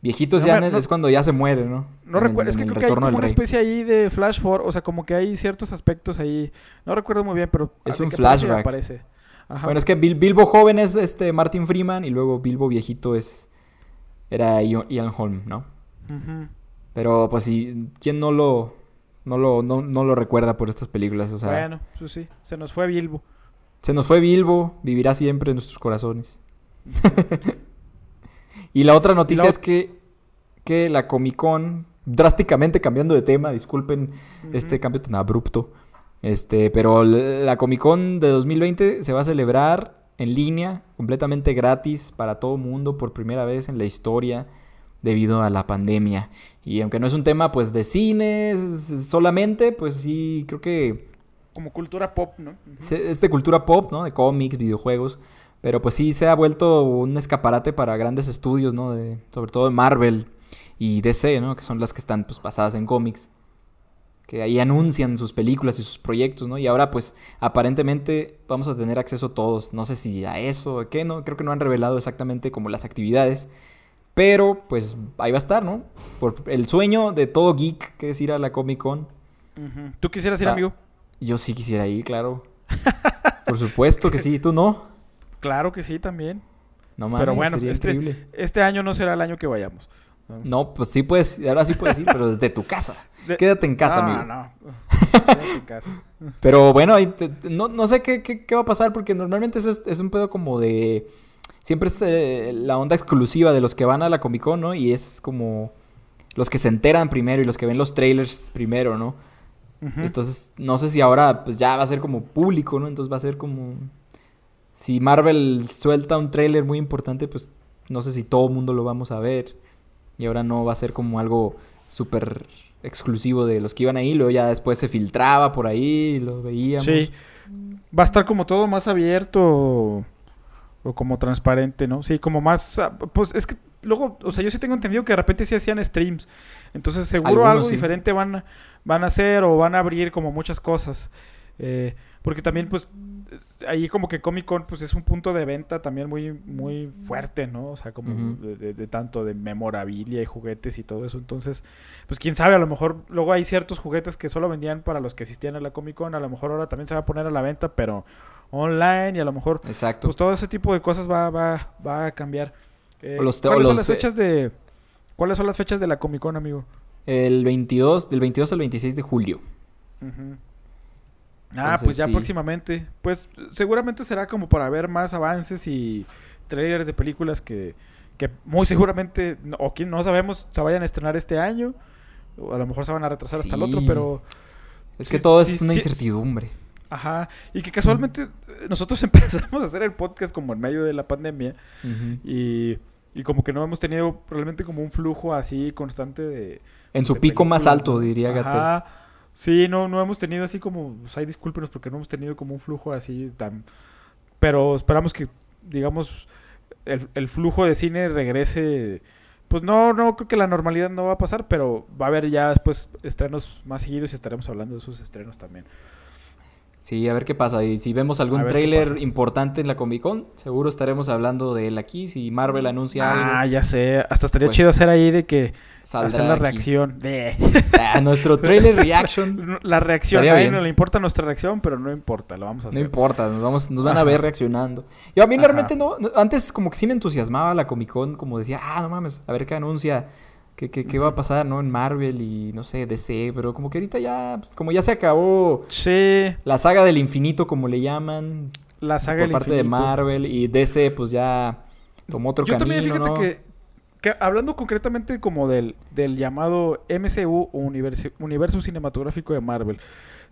Viejitos ya es cuando ya se muere, ¿no? No recuerdo, es que creo que hay como una especie ahí de flash forward, o sea, como que hay ciertos aspectos ahí. No recuerdo muy bien, pero es un flashback. Bueno, es que Bilbo joven es este Martin Freeman y luego Bilbo viejito es era Ian Holm, ¿no? Pero pues sí, ¿quién no lo no lo no, lo recuerda por estas películas? O sea, bueno, pues sí, se nos fue Bilbo. Se nos fue Bilbo, vivirá siempre en nuestros corazones. Y la otra noticia es que, que la Comic Con, drásticamente cambiando de tema, disculpen este cambio tan abrupto, este, pero la Comic Con de 2020 se va a celebrar en línea, completamente gratis para todo mundo por primera vez en la historia debido a la pandemia. Y aunque no es un tema pues de cine solamente, pues sí, creo que... Como cultura pop, ¿no? Es de cultura pop, ¿no? De cómics, videojuegos. Pero pues sí se ha vuelto un escaparate para grandes estudios, ¿no? De, sobre todo de Marvel y DC, ¿no? Que son las que están pues basadas en cómics. Que ahí anuncian sus películas y sus proyectos, ¿no? Y ahora pues aparentemente vamos a tener acceso todos. No sé si a eso o qué, ¿no? Creo que no han revelado exactamente como las actividades. Pero pues ahí va a estar, ¿no? Por el sueño de todo geek que es ir a la Comic Con. ¿Tú quisieras ir, ah, amigo? Yo sí quisiera ir, claro. Por supuesto que sí, ¿tú no? Claro que sí, también. No mames, pero bueno, este, este año no será el año que vayamos. No, pues sí puedes, ahora sí puedes ir, pero desde tu casa. Quédate en casa, amigo. No, Quédate en casa. pero bueno, no, no, sé qué, qué, va a pasar, porque normalmente es, es un pedo como de. Siempre es eh, la onda exclusiva de los que van a la Comic Con, ¿no? Y es como los que se enteran primero y los que ven los trailers primero, ¿no? Entonces, no sé si ahora pues ya va a ser como público, ¿no? Entonces va a ser como si Marvel suelta un tráiler muy importante, pues no sé si todo el mundo lo vamos a ver. Y ahora no va a ser como algo súper exclusivo de los que iban ahí. Luego ya después se filtraba por ahí, lo veíamos. Sí. Va a estar como todo más abierto o como transparente, ¿no? Sí, como más... Pues es que luego, o sea, yo sí tengo entendido que de repente sí hacían streams. Entonces seguro algo diferente van, van a hacer o van a abrir como muchas cosas. Eh, porque también, pues, ahí como que Comic Con, pues, es un punto de venta también muy, muy fuerte, ¿no? O sea, como de, tanto de memorabilia y juguetes y todo eso. Entonces, pues, quién sabe, a lo mejor luego hay ciertos juguetes que solo vendían para los que asistían a la Comic Con. A lo mejor ahora también se va a poner a la venta, pero online y a lo mejor... Exacto. Pues, todo ese tipo de cosas va, va, va a cambiar. Eh, ¿Cuáles son las fechas de... ¿Cuáles son las fechas de la Comic Con, amigo? El 22, del 22 al 26 de julio. Ah, pues ya próximamente. Pues seguramente será como para ver más avances y trailers de películas que, que muy seguramente, o quien no sabemos, se vayan a estrenar este año. O a lo mejor se van a retrasar hasta el otro, pero... Es que todo es una incertidumbre. Ajá. Y que casualmente nosotros empezamos a hacer el podcast como en medio de la pandemia. y, y, como que no hemos tenido realmente como un flujo así constante de... En su pico más alto, diría Gatel. Sí, no, no hemos tenido así como, pues hay discúlpenos porque no hemos tenido como un flujo así tan... Pero esperamos que, digamos, el, flujo de cine regrese... Pues no, no creo que la normalidad no va a pasar, pero va a haber ya después estrenos más seguidos y estaremos hablando de esos estrenos también. Sí, a ver qué pasa. Y si vemos algún trailer importante en la Comic Con, seguro estaremos hablando de él aquí. Si Marvel anuncia algo. Ah, ya sé. Hasta estaría pues, chido hacer ahí de que hacer la reacción. De... Ah, nuestro trailer reaction. La reacción. A no le importa nuestra reacción, pero no importa, lo vamos a hacer. No importa, nos, vamos, nos van a ver reaccionando. Yo a mí realmente no. Antes como que sí me entusiasmaba la Comic Con, como decía, ah, no mames, a ver qué anuncia qué, qué, va a pasar, ¿no? En Marvel y no sé, DC, pero como que ahorita ya, pues, como ya se acabó sí. la saga del infinito, como le llaman. La saga por parte de Marvel y DC, pues ya tomó otro camino. Yo también, fíjate que, hablando concretamente como del, del llamado MCU o universo, universo cinematográfico de Marvel,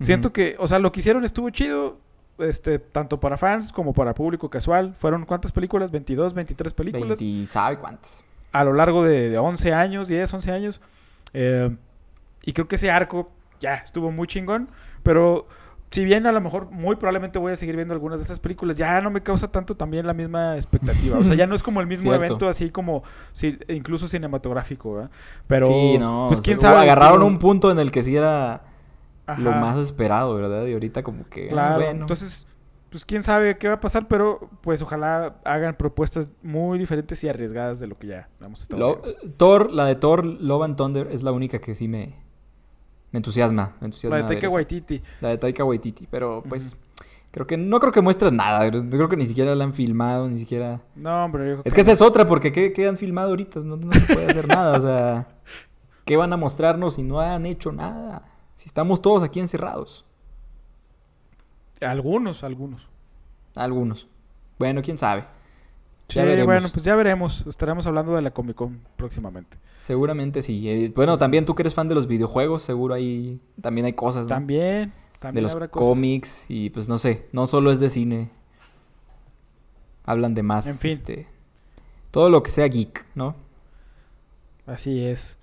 siento que, o sea, lo que hicieron estuvo chido, este, tanto para fans como para público casual. Fueron cuántas películas? 22, 23 películas. 20, ¿sabe cuántas? A lo largo de, 11 años, 10, 11 años. Eh, y creo que ese arco ya estuvo muy chingón. Pero si bien a lo mejor muy probablemente voy a seguir viendo algunas de esas películas, ya no me causa tanto también la misma expectativa. O sea, ya no es como el mismo evento así como si, incluso cinematográfico, ¿verdad? Pero sí, no, pues quién sabe. Agarraron un punto en el que sí era lo más esperado, ¿verdad? Y ahorita como que... Ah, claro, entonces pues quién sabe qué va a pasar, pero pues ojalá hagan propuestas muy diferentes y arriesgadas de lo que ya hemos estado Thor, la de Thor, Love and Thunder es la única que sí me, me entusiasma, me entusiasma. La de Taika Waititi. La de Taika Waititi, pero pues creo que no creo que muestre nada, creo que ni siquiera la han filmado, ni siquiera... No, hombre. Es que, esa es otra, porque ¿qué, han filmado ahorita? No, no se puede hacer nada, o sea, ¿qué van a mostrarnos si no han hecho nada? Si estamos todos aquí encerrados. Algunos, algunos. Algunos. Bueno, quién sabe. Ya veremos. bueno, pues ya veremos. Estaremos hablando de la Comic Con próximamente. Seguramente sí. Eh, bueno, también tú que eres fan de los videojuegos, seguro ahí también hay cosas. También, también de los cómics y pues no sé, no solo es de cine. Hablan de más. En fin. Este, todo lo que sea geek, ¿no? Así es.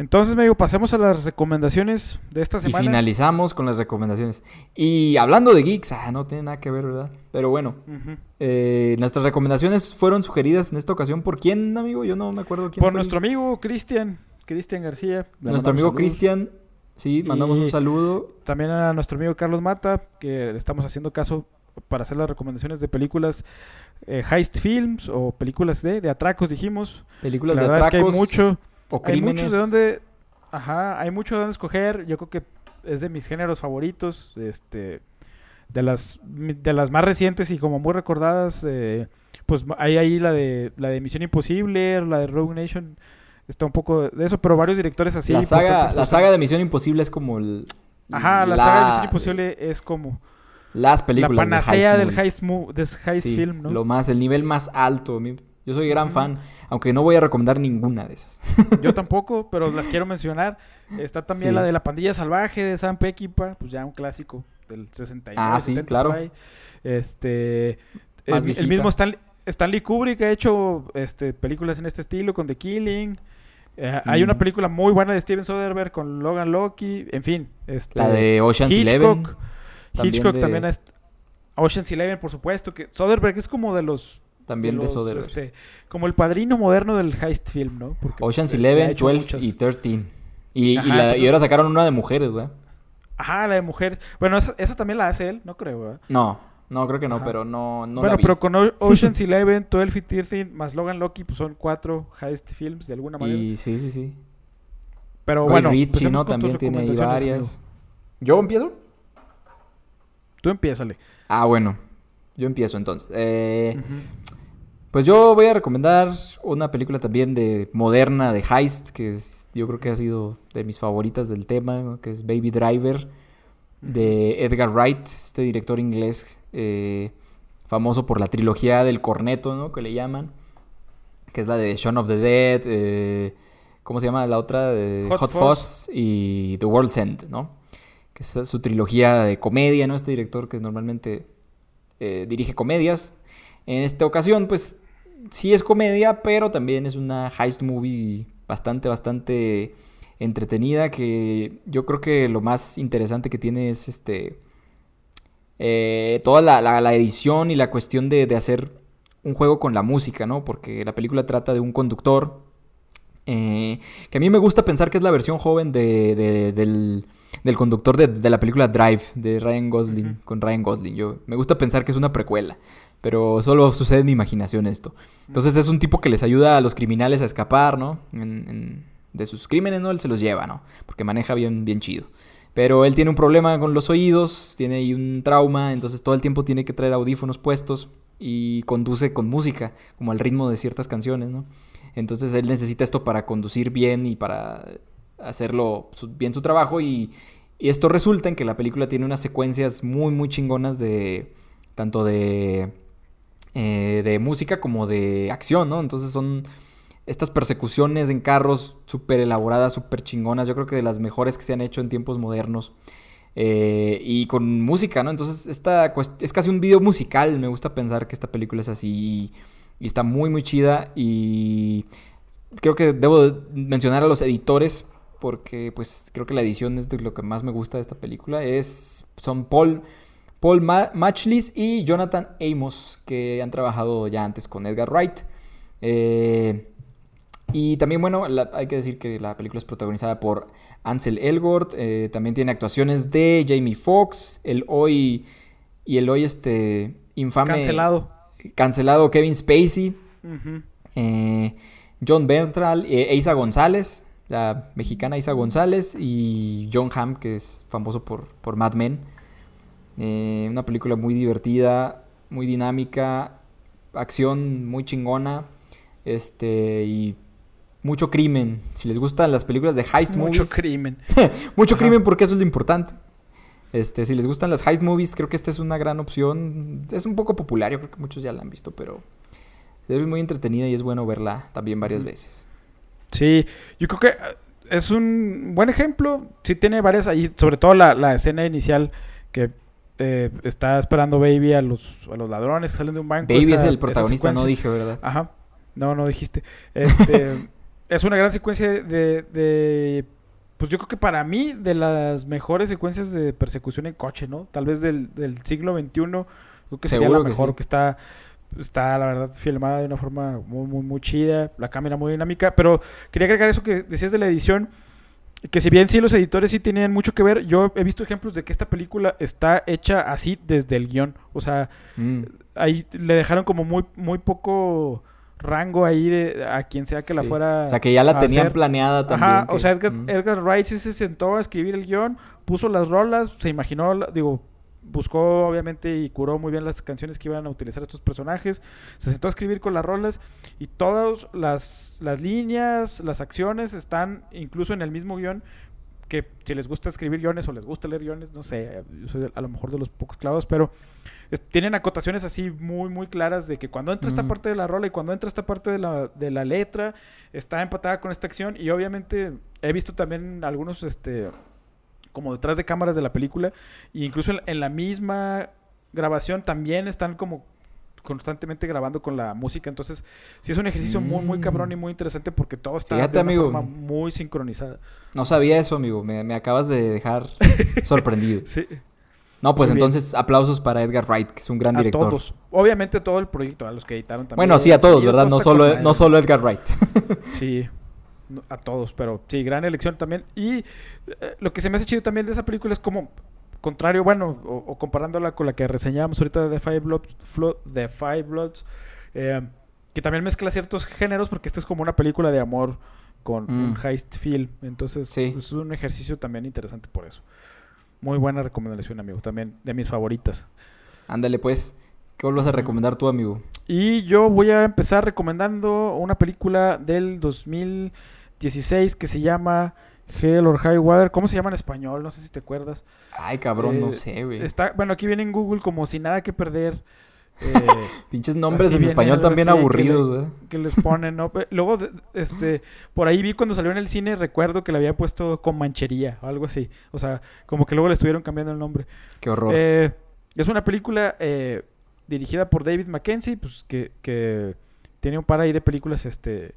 Entonces, medio pasemos a las recomendaciones de esta semana. Y finalizamos con las recomendaciones. Y hablando de geeks, ah, no tiene nada que ver, ¿verdad? Pero bueno, eh, nuestras recomendaciones fueron sugeridas en esta ocasión por quién, amigo? Yo no me acuerdo quién. Por nuestro amigo Cristian, Cristian García. Nuestro amigo Cristian, sí, mandamos un saludo. También a nuestro amigo Carlos Mata, que le estamos haciendo caso para hacer las recomendaciones de películas eh, heist films o películas de, de atracos, dijimos. Películas de atracos. Es que hay mucho hay mucho de dónde... Ajá, hay mucho de dónde escoger. Yo creo que es de mis géneros favoritos. Este... De las, de las más recientes y como muy recordadas, eh, pues hay ahí la de la de Misión Imposible, la de Rogue Nation, está un poco de eso, pero varios directores así. La saga, la saga de Misión Imposible es como el... Ajá, la, saga de Misión Imposible es como... Las películas. La panacea del heist, heist film, ¿no? Lo más, el nivel más alto. Yo soy gran fan, aunque no voy a recomendar ninguna de esas. Yo tampoco, pero las quiero mencionar. Está también la de La Pandilla Salvaje de Sam Peckinpah, pues ya un clásico del 69. Ah, sí, claro. Este, el, mismo Stanley, Kubrick ha hecho este, películas en este estilo con The Killing. Eh, hay una película muy buena de Steven Soderbergh con Logan Loki, en fin. Este, la de Ocean's Eleven. Hitchcock también, es... Ocean's Eleven, por supuesto, que Soderbergh es como de los también de, eso de este, como el padrino moderno del heist film, ¿no? Porque Ocean's Eleven, 12 y 13. Y, y, ahora sacaron una de mujeres, güey. Ajá, la de mujeres. Bueno, esa, también la hace él, no creo, güey. No, no, creo que no, pero no, no Bueno, pero con Ocean's Eleven, 12 y 13, más Logan Loki, pues son cuatro heist films de alguna manera. Y sí, sí, sí. Pero bueno, Richie, ¿no? También tiene ahí varias. ¿Yo empiezo? Tú empiézale. Ah, bueno. Yo empiezo entonces. Eh, pues yo voy a recomendar una película también de moderna, de heist, que yo creo que ha sido de mis favoritas del tema, que es Baby Driver, de Edgar Wright, este director inglés eh, famoso por la trilogía del corneto, ¿no? Que le llaman, que es la de Shaun of the Dead, eh, ¿cómo se llama la otra? Hot, Fuzz. y The World's End, ¿no? Que es su trilogía de comedia, ¿no? Este director que normalmente eh, dirige comedias. En esta ocasión, pues sí es comedia, pero también es una heist movie bastante, bastante entretenida. Que yo creo que lo más interesante que tiene es este. Eh, toda la, edición y la cuestión de, hacer un juego con la música, ¿no? Porque la película trata de un conductor Eh, que a mí me gusta pensar que es la versión joven de, del, conductor de, la película Drive, de Ryan Gosling, con Ryan Gosling. Yo, me gusta pensar que es una precuela, pero solo sucede en mi imaginación esto. Entonces es un tipo que les ayuda a los criminales a escapar, ¿no? de sus crímenes, ¿no? Él se los lleva, ¿no? Porque maneja bien, bien chido. Pero él tiene un problema con los oídos, tiene ahí un trauma, entonces todo el tiempo tiene que traer audífonos puestos y conduce con música, como al ritmo de ciertas canciones, ¿no? Entonces él necesita esto para conducir bien y para hacerlo bien su trabajo y, esto resulta en que la película tiene unas secuencias muy muy chingonas de tanto de eh, de música como de acción, ¿no? Entonces son estas persecuciones en carros súper elaboradas, súper chingonas. Yo creo que de las mejores que se han hecho en tiempos modernos. Eh, y con música, ¿no? Entonces, esta es casi un video musical. Me gusta pensar que esta película es así. Y, está muy, muy chida. Y creo que debo mencionar a los editores. Porque, pues, creo que la edición es de lo que más me gusta de esta película. Es, son Paul, Paul Matchlis y Jonathan Amos. Que han trabajado ya antes con Edgar Wright. Eh, y también, bueno, hay que decir que la película es protagonizada por Ansel Elgort. Eh, también tiene actuaciones de Jamie Foxx, el hoy. Y el hoy, este. Infame. Cancelado. Cancelado Kevin Spacey. Eh, John Bertral. Eh, Isa González. La mexicana Isa González. Y John Hamm, que es famoso por, por Mad Men. Una película muy divertida, muy dinámica. Acción muy chingona. Este. Y mucho crimen. Si les gustan las películas de heist movies. Mucho crimen. mucho crimen porque eso es lo importante. Este, si les gustan las heist movies, creo que esta es una gran opción. Es un poco popular, yo creo que muchos ya la han visto, pero es muy entretenida y es bueno verla también varias veces. Sí, yo creo que eh, es un buen ejemplo. Sí tiene varias ahí, sobre todo la, escena inicial que eh, está esperando Baby a los, a los ladrones que salen de un banco. Baby es el protagonista, no dije, ¿verdad? Ajá. No, no dijiste. Este... es una gran secuencia de, Pues yo creo que para mí, de las mejores secuencias de persecución en coche, ¿no? Tal vez del, siglo XXI, creo que sería la mejor, que, está está la verdad filmada de una forma muy muy muy chida, la cámara muy dinámica, pero quería agregar eso que decías de la edición, que si bien sí los editores sí tenían mucho que ver, yo he visto ejemplos de que esta película está hecha así desde el guion, o sea, mm. ahí le dejaron como muy muy poco rango ahí de a quien sea que la fuera. O sea, que ya la tenían planeada también. Ajá, o sea, Edgar, Wright sí se sentó a escribir el guion, puso las rolas, se imaginó, digo, buscó obviamente y curó muy bien las canciones que iban a utilizar estos personajes, se sentó a escribir con las rolas y todas las, las líneas, las acciones están incluso en el mismo guion que si les gusta escribir guiones o les gusta leer guiones, no sé, yo soy a lo mejor de los pocos clavos, pero tienen acotaciones así muy, muy claras de que cuando entra esta parte de la rola y cuando entra esta parte de la, de la letra, está empatada con esta acción y obviamente he visto también algunos, este, como detrás de cámaras de la película e incluso en, la misma grabación también están como constantemente grabando con la música. Entonces, sí es un ejercicio muy, muy cabrón y muy interesante porque todo está de una forma muy sincronizada. No sabía eso, amigo. Me, me acabas de dejar sorprendido. sí. No, pues entonces aplausos para Edgar Wright, que es un gran a director. todos. Obviamente todo el proyecto, a los que editaron también. Bueno, sí, a todos, ¿verdad? No solo, no solo Edgar Wright. sí, a todos, pero sí, gran elección también. Y eh, lo que se me hace chido también de esa película es como, contrario, bueno, o, comparándola con la que reseñábamos ahorita de The Five Bloods, The Five Bloods eh, que también mezcla ciertos géneros, porque esta es como una película de amor con un mm. heist film. Entonces, pues, es un ejercicio también interesante por eso. Muy buena recomendación, amigo. También de mis favoritas. Ándale, pues. ¿Qué vas a recomendar tú, amigo? Y yo voy a empezar recomendando una película del 2016 que se llama Hell or High Water. ¿Cómo se llama en español? No sé si te acuerdas. Ay, cabrón, no eh, sé, güey. Está, bueno, aquí viene en Google como sin nada que perder. Eh, Pinches nombres en español también aburridos, que, eh. que les ponen, ¿no? Luego, este, por ahí vi cuando salió en el cine, recuerdo que le habían puesto con manchería o algo así. O sea, como que luego le estuvieron cambiando el nombre. Qué horror. Eh, es una película eh, dirigida por David Mackenzie, pues que, que tiene un par ahí de películas, este,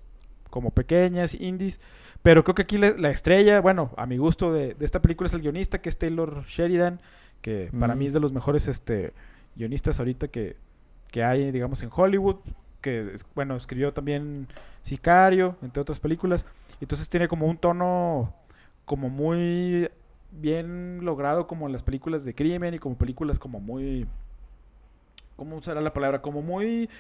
como pequeñas, indies. Pero creo que aquí la, estrella, bueno, a mi gusto de, esta película es el guionista, que es Taylor Sheridan, que para mí mm. es de los mejores este, guionistas ahorita que, que hay, digamos, en Hollywood. que, bueno, escribió también Sicario, entre otras películas. Entonces tiene como un tono como muy bien logrado como las películas de crimen y como películas como muy... ¿Cómo será la palabra? Como muy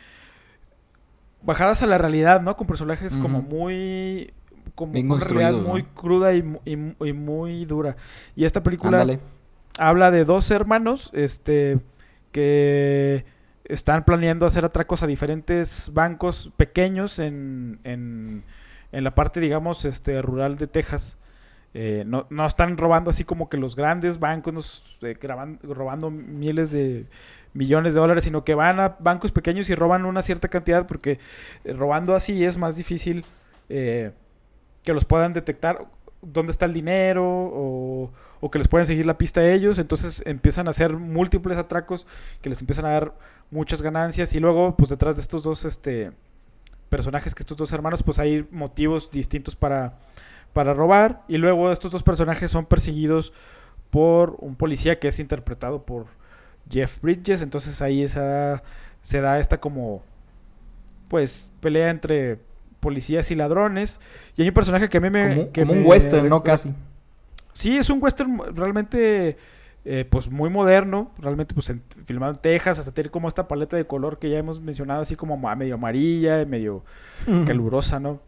bajadas a la realidad, ¿no? Con personajes como muy como una realidad muy cruda y, muy dura. Y esta película habla de dos hermanos, este, que están planeando hacer atracos a diferentes bancos pequeños en, en, en la parte, digamos, este, rural de Texas. Eh, no, no, están robando así como que los grandes bancos, eh, robando miles de millones de dólares, sino que van a bancos pequeños y roban una cierta cantidad porque eh, robando así es más difícil que los puedan detectar dónde está el dinero o, que les pueden seguir la pista a ellos. Entonces empiezan a hacer múltiples atracos que les empiezan a dar muchas ganancias y luego pues detrás de estos dos este, personajes, que estos dos hermanos, pues hay motivos distintos para para robar. Y luego estos dos personajes son perseguidos por un policía que es interpretado por Jeff Bridges. Entonces ahí esa, se da esta como pues pelea entre policías y ladrones. Y hay un personaje que a mí me... Como, un western, ¿no? Casi. Sí, es un western realmente... Eh, pues muy moderno, realmente pues filmado en Texas, hasta tener como esta paleta de color que ya hemos mencionado, así como medio amarilla, medio calurosa, ¿no?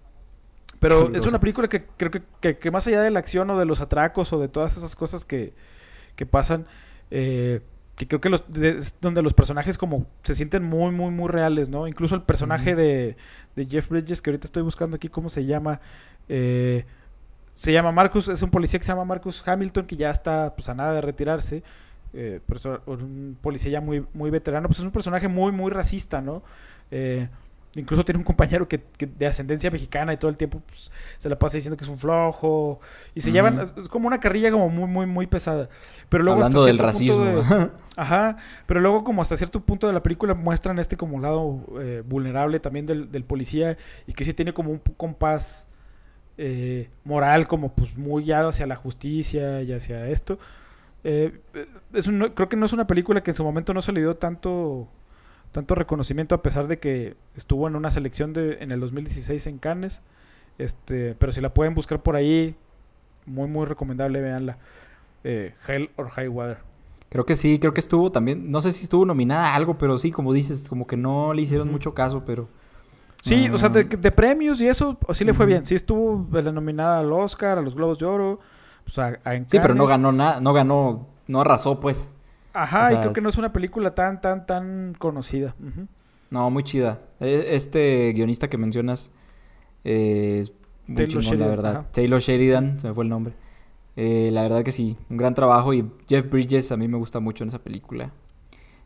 Pero es una película que creo que, más allá de la acción o de los atracos o de todas esas cosas que, pasan, eh, que creo que los, donde los personajes como se sienten muy, muy, muy reales, ¿no? Incluso el personaje de, Jeff Bridges, que ahorita estoy buscando aquí cómo se llama, eh, se llama Marcus, es un policía que se llama Marcus Hamilton, que ya está pues, a nada de retirarse, eh, un policía ya muy, muy veterano, pues es un personaje muy, muy racista, ¿no? Eh, Incluso tiene un compañero que, de ascendencia mexicana y todo el tiempo pues, se la pasa diciendo que es un flojo. Y se llevan, es como una carrilla como muy, muy, muy pesada. Pero luego Hablando del racismo. ajá. Pero luego como hasta cierto punto de la película muestran este como lado eh, vulnerable también del, policía. Y que sí tiene como un compás eh, moral como pues muy guiado hacia la justicia y hacia esto. Eh, es creo que no es una película que en su momento no se le dio tanto tanto reconocimiento a pesar de que estuvo en una selección de, en el 2016 en Cannes. Este, pero si la pueden buscar por ahí, muy muy recomendable, veanla. Eh, Hell or High Water. Creo que sí, creo que estuvo también, no sé si estuvo nominada a algo, pero sí, como dices, como que no le hicieron mucho caso, pero... Sí, o sea, de, premios y eso, sí le fue bien. Sí estuvo nominada al Oscar, a los Globos de Oro, pues a, Sí, pero no ganó nada, no ganó, no arrasó, pues. Ajá, y creo que no es una película tan, tan, tan conocida. No, muy chida. E, este guionista que mencionas eh, es muy chingón, la verdad. Taylor Sheridan, se me fue el nombre. Eh, la verdad que sí, un gran trabajo y Jeff Bridges a mí me gusta mucho en esa película.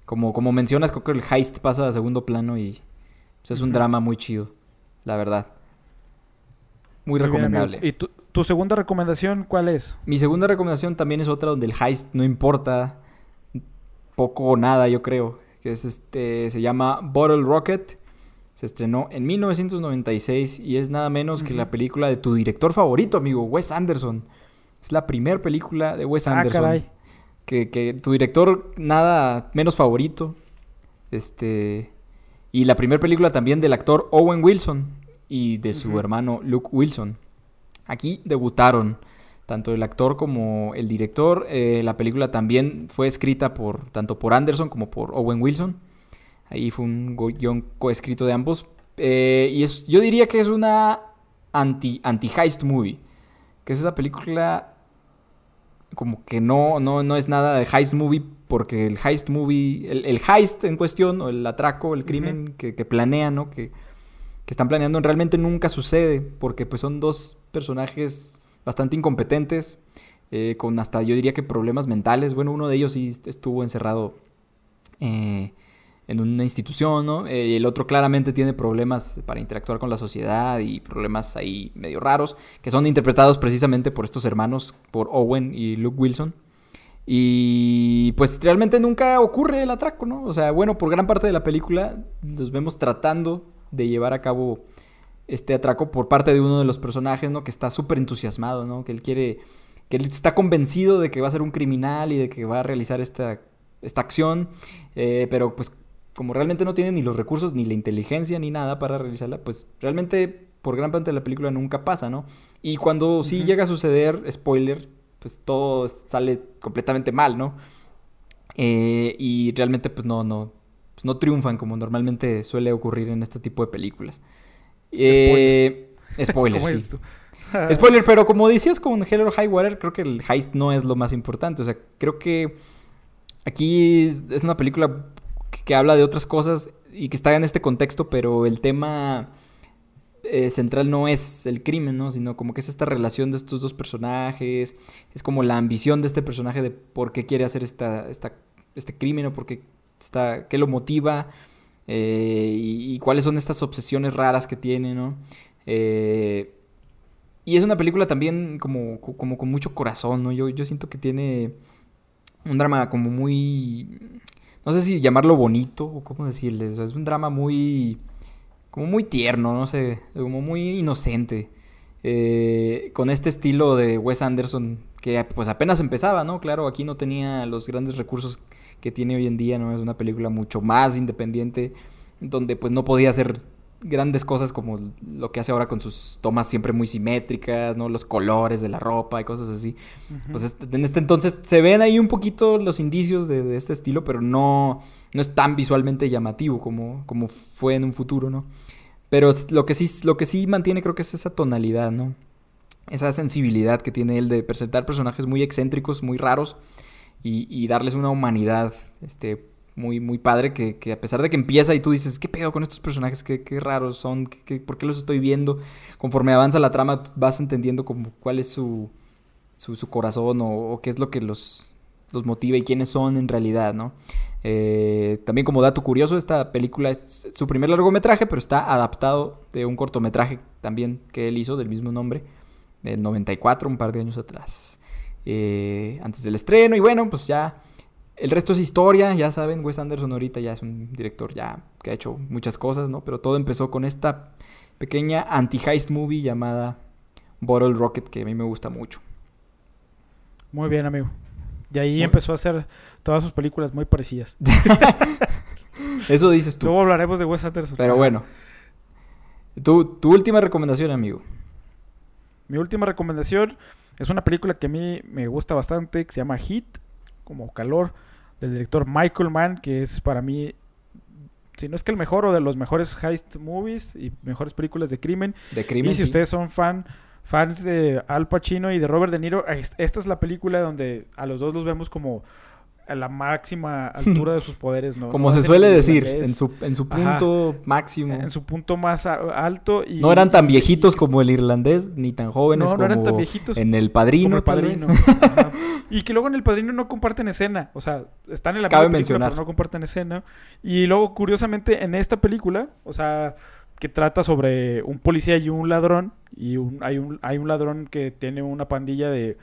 Como, como mencionas, creo que el heist pasa a segundo plano y pues, es un drama muy chido, la verdad. Muy, recomendable. ¿Y tu, tu segunda recomendación cuál es? Mi segunda recomendación también es otra donde el heist no importa poco o nada, yo creo. Que es este, se llama Bottle Rocket. Se estrenó en 1996 y es nada menos que la película de tu director favorito, amigo, Wes Anderson. Es la primera película de Wes ah, Anderson. Que, que, tu director nada menos favorito. Este. Y la primera película también del actor Owen Wilson y de su hermano Luke Wilson. Aquí debutaron tanto el actor como el director. Eh, la película también fue escrita por tanto por Anderson como por Owen Wilson. Ahí fue un guion coescrito de ambos. Eh, y es, yo diría que es una anti, anti-heist movie. Que es esa película como que no, no, no es nada de heist movie porque el heist movie, el, heist en cuestión, o el atraco, el crimen que, que, planean, ¿no? Que, que están planeando, realmente nunca sucede porque pues son dos personajes bastante incompetentes, eh, con hasta yo diría que problemas mentales. Bueno, uno de ellos sí estuvo encerrado eh, en una institución, ¿no? Eh, el otro claramente tiene problemas para interactuar con la sociedad y problemas ahí medio raros, que son interpretados precisamente por estos hermanos, por Owen y Luke Wilson. Y pues realmente nunca ocurre el atraco, ¿no? O sea, bueno, por gran parte de la película los vemos tratando de llevar a cabo este atraco por parte de uno de los personajes, ¿no? Que está súper entusiasmado, ¿no? Que él quiere, que él está convencido de que va a ser un criminal y de que va a realizar esta, esta acción, eh, pero pues como realmente no tiene ni los recursos, ni la inteligencia, ni nada para realizarla, pues realmente por gran parte de la película nunca pasa, ¿no? Y cuando sí llega a suceder, spoiler, pues todo sale completamente mal, ¿no? Eh, y realmente pues no, no, pues no triunfan como normalmente suele ocurrir en este tipo de películas. Eh, spoiler, sí. Spoiler, pero como decías con Hell or High Water, creo que el heist no es lo más importante. O sea, creo que aquí es una película que, habla de otras cosas y que está en este contexto, pero el tema eh, central no es el crimen, ¿no? Sino como que es esta relación de estos dos personajes, es como la ambición de este personaje de por qué quiere hacer esta, esta, este crimen o por qué, está, qué lo motiva eh, y, cuáles son estas obsesiones raras que tiene, ¿no? Eh, y es una película también como, como con mucho corazón, ¿no? Yo, yo siento que tiene un drama como muy... No sé si llamarlo bonito o cómo decirle. es un drama muy... Como muy tierno, no sé. Como muy inocente. Eh, con este estilo de Wes Anderson que pues apenas empezaba, ¿no? Claro, aquí no tenía los grandes recursos que tiene hoy en día, ¿no? Es una película mucho más independiente, donde pues no podía hacer grandes cosas como lo que hace ahora con sus tomas siempre muy simétricas, ¿no? Los colores de la ropa y cosas así. Pues este, en este entonces se ven ahí un poquito los indicios de, este estilo, pero no, no es tan visualmente llamativo como, como fue en un futuro, ¿no? Pero lo que, sí, lo que sí mantiene creo que es esa tonalidad, ¿no? Esa sensibilidad que tiene él de presentar personajes muy excéntricos, muy raros y, y darles una humanidad, este, muy, muy padre que, a pesar de que empieza y tú dices, ¿qué pedo con estos personajes? ¿Qué, raros son? ¿Qué, por qué los estoy viendo? Conforme avanza la trama vas entendiendo como cuál es su, su, su corazón o, qué es lo que los, los motiva y quiénes son en realidad, ¿no? Eh, también como dato curioso, esta película es su primer largometraje, pero está adaptado de un cortometraje también que él hizo del mismo nombre, del 94, un par de años atrás, eh, antes del estreno. Y bueno, pues ya el resto es historia, ya saben, Wes Anderson ahorita ya es un director ya que ha hecho muchas cosas, ¿no? Pero todo empezó con esta pequeña anti-heist movie llamada Bottle Rocket que a mí me gusta mucho. Muy bien, amigo. Y ahí empezó a hacer todas sus películas muy parecidas. Eso dices tú. Luego hablaremos de Wes Anderson. Pero bueno. Tu, tu última recomendación, amigo. Mi última recomendación es una película que a mí me gusta bastante, que se llama Hit, como Calor del director Michael Mann, que es para mí, si no es que el mejor o de los mejores heist movies y mejores películas de crimen. De crimen. Y si ustedes son fan, fans de Al Pacino y de Robert De Niro, esta es la película donde a los dos los vemos como a la máxima altura de sus poderes, ¿no? Como se suele decir, en su, en su punto máximo. En su punto más alto. Y, no eran tan viejitos como el irlandés, ni tan jóvenes no, como no eran tan viejitos en El Padrino. el Padrino. y que luego en El Padrino no comparten escena. O sea, están en la Cabe película, pero no comparten escena. Y luego, curiosamente, en esta película, o sea, que trata sobre un policía y un ladrón. Y hay, un, hay un ladrón que tiene una pandilla de...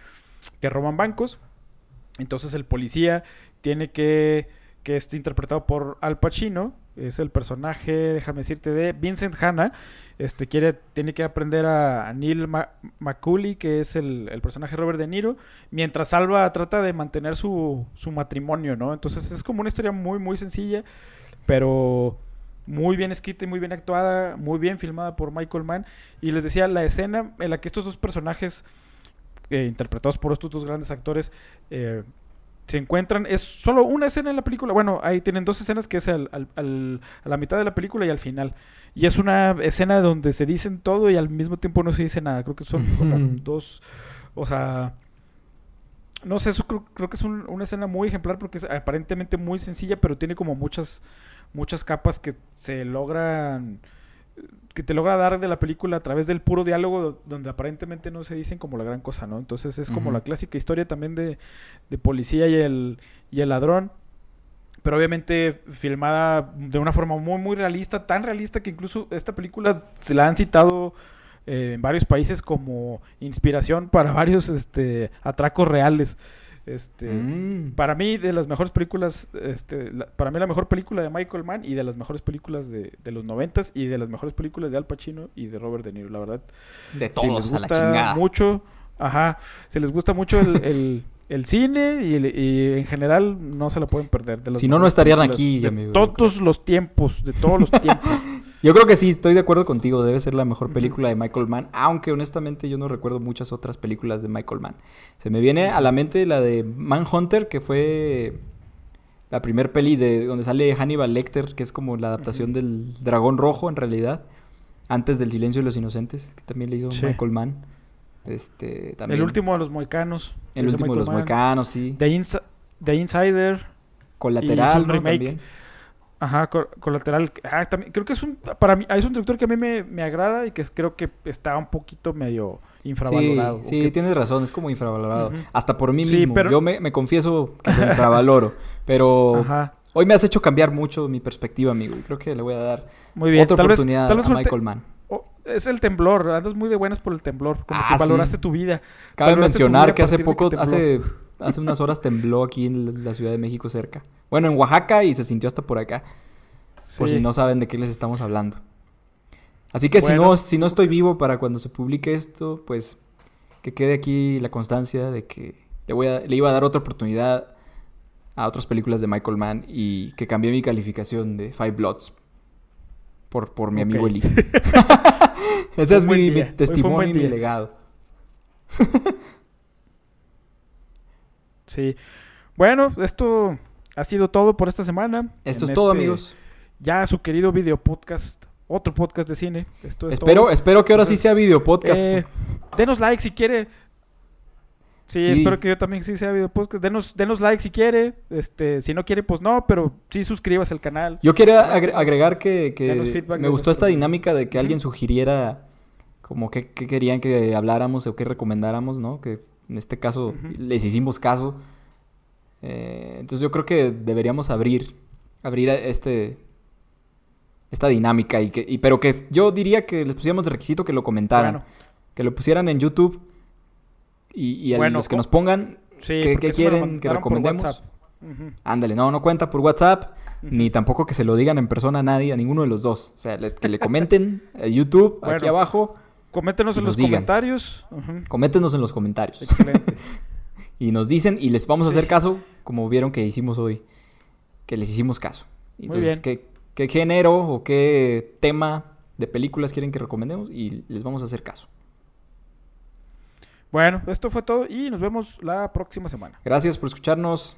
que roban bancos entonces el policía tiene que, que está interpretado por Al Pacino, es el personaje, déjame decirte, de Vincent Hanna, este, quiere, tiene que aprender a, Neil McCulley, que es el, personaje Robert De Niro, mientras Alba trata de mantener su, su matrimonio, ¿no? Entonces es como una historia muy, muy sencilla, pero muy bien escrita y muy bien actuada, muy bien filmada por Michael Mann. Y les decía, la escena en la que estos dos personajes eh, interpretados por estos dos grandes actores, eh, se encuentran. Es solo una escena en la película. Bueno, ahí tienen dos escenas que es al, a la mitad de la película y al final. Y es una escena donde se dicen todo y al mismo tiempo no se dice nada. Creo que son como dos. O sea. No sé, eso creo, que es una escena muy ejemplar porque es aparentemente muy sencilla, pero tiene como muchas, muchas capas que se logran que te logra dar de la película a través del puro diálogo donde aparentemente no se dicen como la gran cosa, ¿no? Entonces es como la clásica historia también de, de policía y el, y el ladrón, pero obviamente filmada de una forma muy, muy realista, tan realista que incluso esta película se la han citado eh, en varios países como inspiración para varios este, atracos reales. Este, mm. Para mí, de las mejores películas, este, para mí la mejor película de Michael Mann y de las mejores películas de, de los noventas y de las mejores películas de Al Pacino y de Robert De Niro, la verdad. De todos, a la chingada. mucho, Ajá. Si les gusta mucho el, el, el cine y, el- y en general no se lo pueden perder. De las Si no, no estarían aquí, De todos los tiempos, de todos los tiempos. Yo creo que sí, estoy de acuerdo contigo. Debe ser la mejor película de Michael Mann. Aunque honestamente yo no recuerdo muchas otras películas de Michael Mann. Se me viene a la mente la de Manhunter, que fue la primer peli de donde sale Hannibal Lecter, que es como la adaptación del Dragón Rojo en realidad. Antes del Silencio de los Inocentes, que también le hizo Sí. Michael Mann. Este, también. el último de los moicanos. El último de los Mann. moicanos, sí. The, Insi- The Insider. Colateral, un ¿no? remake. También. Ajá, co- colateral. Ah, también, creo que es un. Para mí, es un director que a mí me, me agrada y que es- creo que está un poquito medio infravalorado. Sí, o sí, que- tienes razón, es como infravalorado. Hasta por mí Sí, mismo. pero- Yo me, me confieso que lo infravaloro. pero Ajá. hoy me has hecho cambiar mucho mi perspectiva, amigo. Y creo que le voy a dar Muy bien. otra tal vez, oportunidad tal vez a te- Michael Mann. oh, es el temblor. Andas muy de buenas por el temblor. Como Ah, que sí. valoraste tu vida. Cabe valoraste mencionar vida que hace poco, hace, hace unas horas tembló aquí en la Ciudad de México cerca. Bueno, en Oaxaca y se sintió hasta por acá. Por Sí. si no saben de qué les estamos hablando. Así que si, Bueno. no, si no estoy vivo para cuando se publique esto, pues que quede aquí la constancia de que le, voy a, le iba a dar otra oportunidad a otras películas de Michael Mann y que cambié mi calificación de Five Bloods por, por mi amigo Ok. Eli. Ese es mi, mi testimonio y mi legado. Sí. Bueno, esto ha sido todo por esta semana. Esto En es todo, este, amigos. Ya su querido video podcast. Otro podcast de cine. Esto es Espero, todo. espero que ahora sí sea video podcast. Eh, denos like si quiere. Sí, Sí. espero que yo también sí sea video podcast. Denos, denos like si quiere. Este, si no quiere, pues no, pero sí suscríbase al canal. Yo quería agre- agregar que, que me gustó esta dinámica de que alguien sugiriera como qué qué querían que habláramos o qué recomendáramos, ¿no? Que en este caso les hicimos caso. Eh, entonces yo creo que deberíamos abrir, abrir este, esta dinámica y que, y- pero que yo diría que les pusiéramos de requisito que lo comentaran, Bueno, que lo pusieran en YouTube y, y a Bueno, los que nos pongan, sí, ¿Qué- quieren que recomendemos? Ándale, no, no cuenta por WhatsApp. Ni tampoco que se lo digan en persona a nadie, a ninguno de los dos. O sea, le- que le comenten a YouTube, aquí abajo. Coméntenos en los digan. comentarios. Ujú, Coméntenos en los comentarios. Excelente. Y nos dicen y les vamos a Sí. hacer caso, como vieron que hicimos hoy. Que les hicimos caso. Entonces. ¿qué, qué género o qué tema de películas quieren que recomendemos? Y les vamos a hacer caso. bueno, esto fue todo y nos vemos la próxima semana. Gracias por escucharnos.